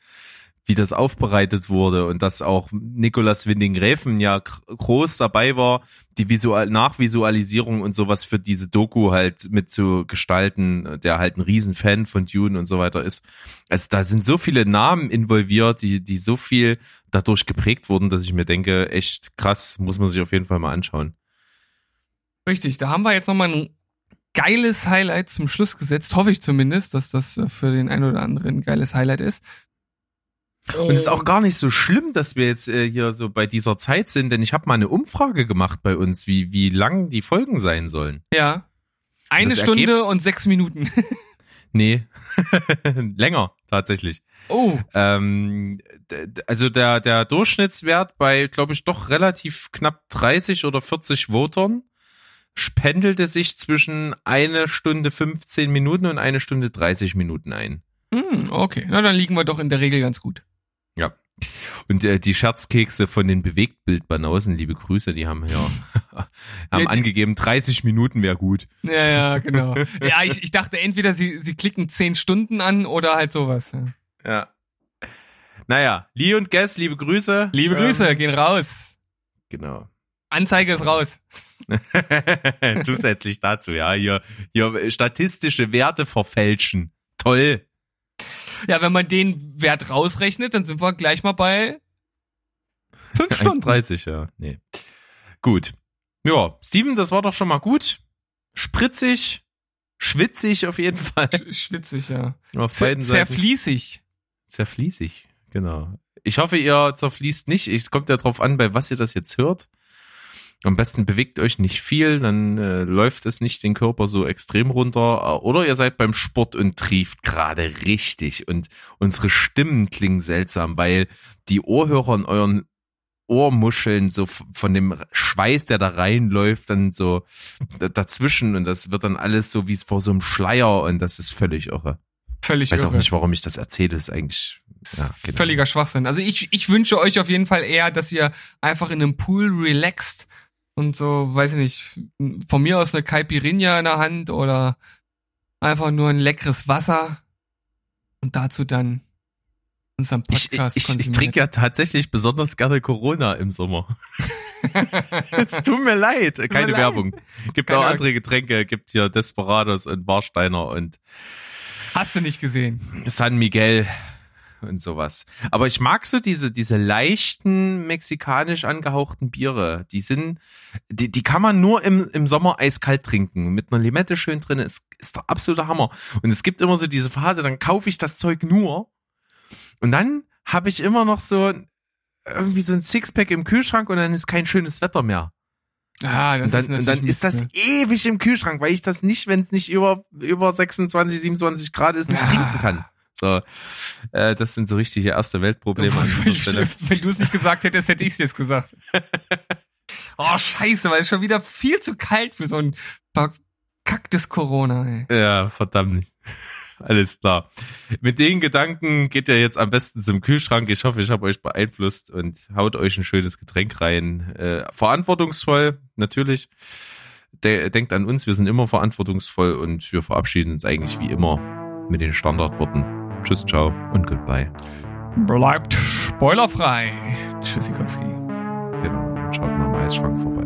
wie das aufbereitet wurde und dass auch Nicolas Winding-Refn ja gr- groß dabei war, die Visual Nachvisualisierung und sowas für diese Doku halt mit zu gestalten, der halt ein Riesenfan von Dune und so weiter ist. Also da sind so viele Namen involviert, die, die so viel dadurch geprägt wurden, dass ich mir denke, echt krass, muss man sich auf jeden Fall mal anschauen. Richtig, da haben wir jetzt nochmal ein geiles Highlight zum Schluss gesetzt, hoffe ich zumindest, dass das äh, für den einen oder anderen ein geiles Highlight ist. Und es ist auch gar nicht so schlimm, dass wir jetzt äh, hier so bei dieser Zeit sind, denn ich habe mal eine Umfrage gemacht bei uns, wie, wie lang die Folgen sein sollen. Ja. Eine Stunde und sechs Minuten. Nee, länger tatsächlich. Oh, Ähm, also der, der Durchschnittswert bei, glaube ich, doch relativ knapp 30 oder 40 Votern pendelte sich zwischen eine Stunde 15 Minuten und eine Stunde 30 Minuten ein. hm, okay. Na, dann liegen wir doch in der Regel ganz gut. Ja. Und äh, die Scherzkekse von den Bewegtbildbanausen, liebe Grüße, die haben ja haben angegeben, 30 Minuten wäre gut. Ja, ja, genau. ja, ich, ich dachte entweder sie, sie klicken zehn Stunden an oder halt sowas. Ja. Ja. Naja, Lee und Guess, liebe Grüße. Liebe Ähm, Grüße, gehen raus. Genau. Anzeige ist raus. Zusätzlich dazu, ja, hier, hier statistische Werte verfälschen. Toll. Ja, wenn man den Wert rausrechnet, dann sind wir gleich mal bei fünf Stunden. 30, ja. Nee. Gut. Ja, Steven, das war doch schon mal gut. Spritzig, schwitzig auf jeden Fall. Sch- Schwitzig, ja. Auf Zer beiden Seiten. zerfließig. Zerfließig, genau. Ich hoffe, ihr zerfließt nicht. Es kommt ja drauf an, bei was ihr das jetzt hört. Am besten bewegt euch nicht viel, dann äh, läuft es nicht den Körper so extrem runter. Oder ihr seid beim Sport und trieft gerade richtig. Und unsere Stimmen klingen seltsam, weil die Ohrhörer in euren Ohrmuscheln so von dem Schweiß, der da reinläuft, dann so dazwischen und das wird dann alles so wie vor so einem Schleier und das ist völlig irre. Völlig Ich weiß auch irre. nicht, warum ich das erzähle. Das ist eigentlich ja, genau. Völliger Schwachsinn. Also ich, ich wünsche euch auf jeden Fall eher, dass ihr einfach in einem Pool relaxt und so, weiß ich nicht, von mir aus eine Caipirinha in der Hand oder einfach nur ein leckeres Wasser und dazu dann unseren Ich, Podcast ich, ich trinke ja tatsächlich besonders gerne Corona im Sommer. Es tut mir leid. Keine leid. Werbung. Gibt Keine auch andere Getränke. Gibt hier Desperados und Warsteiner und Hast du nicht gesehen? San Miguel und sowas. Aber ich mag so diese, diese leichten mexikanisch angehauchten Biere. Die sind, die, die kann man nur im, im Sommer eiskalt trinken. Mit einer Limette schön drin. Ist, ist der absolute Hammer. Und es gibt immer so diese Phase, dann kaufe ich das Zeug nur. Und dann habe ich immer noch so irgendwie so ein Sixpack im Kühlschrank und dann ist kein schönes Wetter mehr. Ah, das Und dann, ist und dann ist das ne? ewig im Kühlschrank, weil ich das nicht, wenn es nicht über, über 26, 27 Grad ist, nicht Ah. trinken kann. So, äh, das sind so richtige erste Weltprobleme. Wenn du es nicht gesagt hättest, hätte ich es jetzt gesagt. oh, scheiße, weil es schon wieder viel zu kalt für so ein verkacktes Corona, ey. Ja, verdammt nicht. Alles klar. Mit den Gedanken geht ihr jetzt am besten zum Kühlschrank. Ich hoffe, ich habe euch beeinflusst und haut euch ein schönes Getränk rein. Äh, verantwortungsvoll, natürlich. De denkt an uns, wir sind immer verantwortungsvoll und wir verabschieden uns eigentlich wie immer mit den Standardworten. Tschüss, ciao und goodbye. Bleibt spoilerfrei. Tschüssikowski. Genau, schaut mal im Eisschrank vorbei.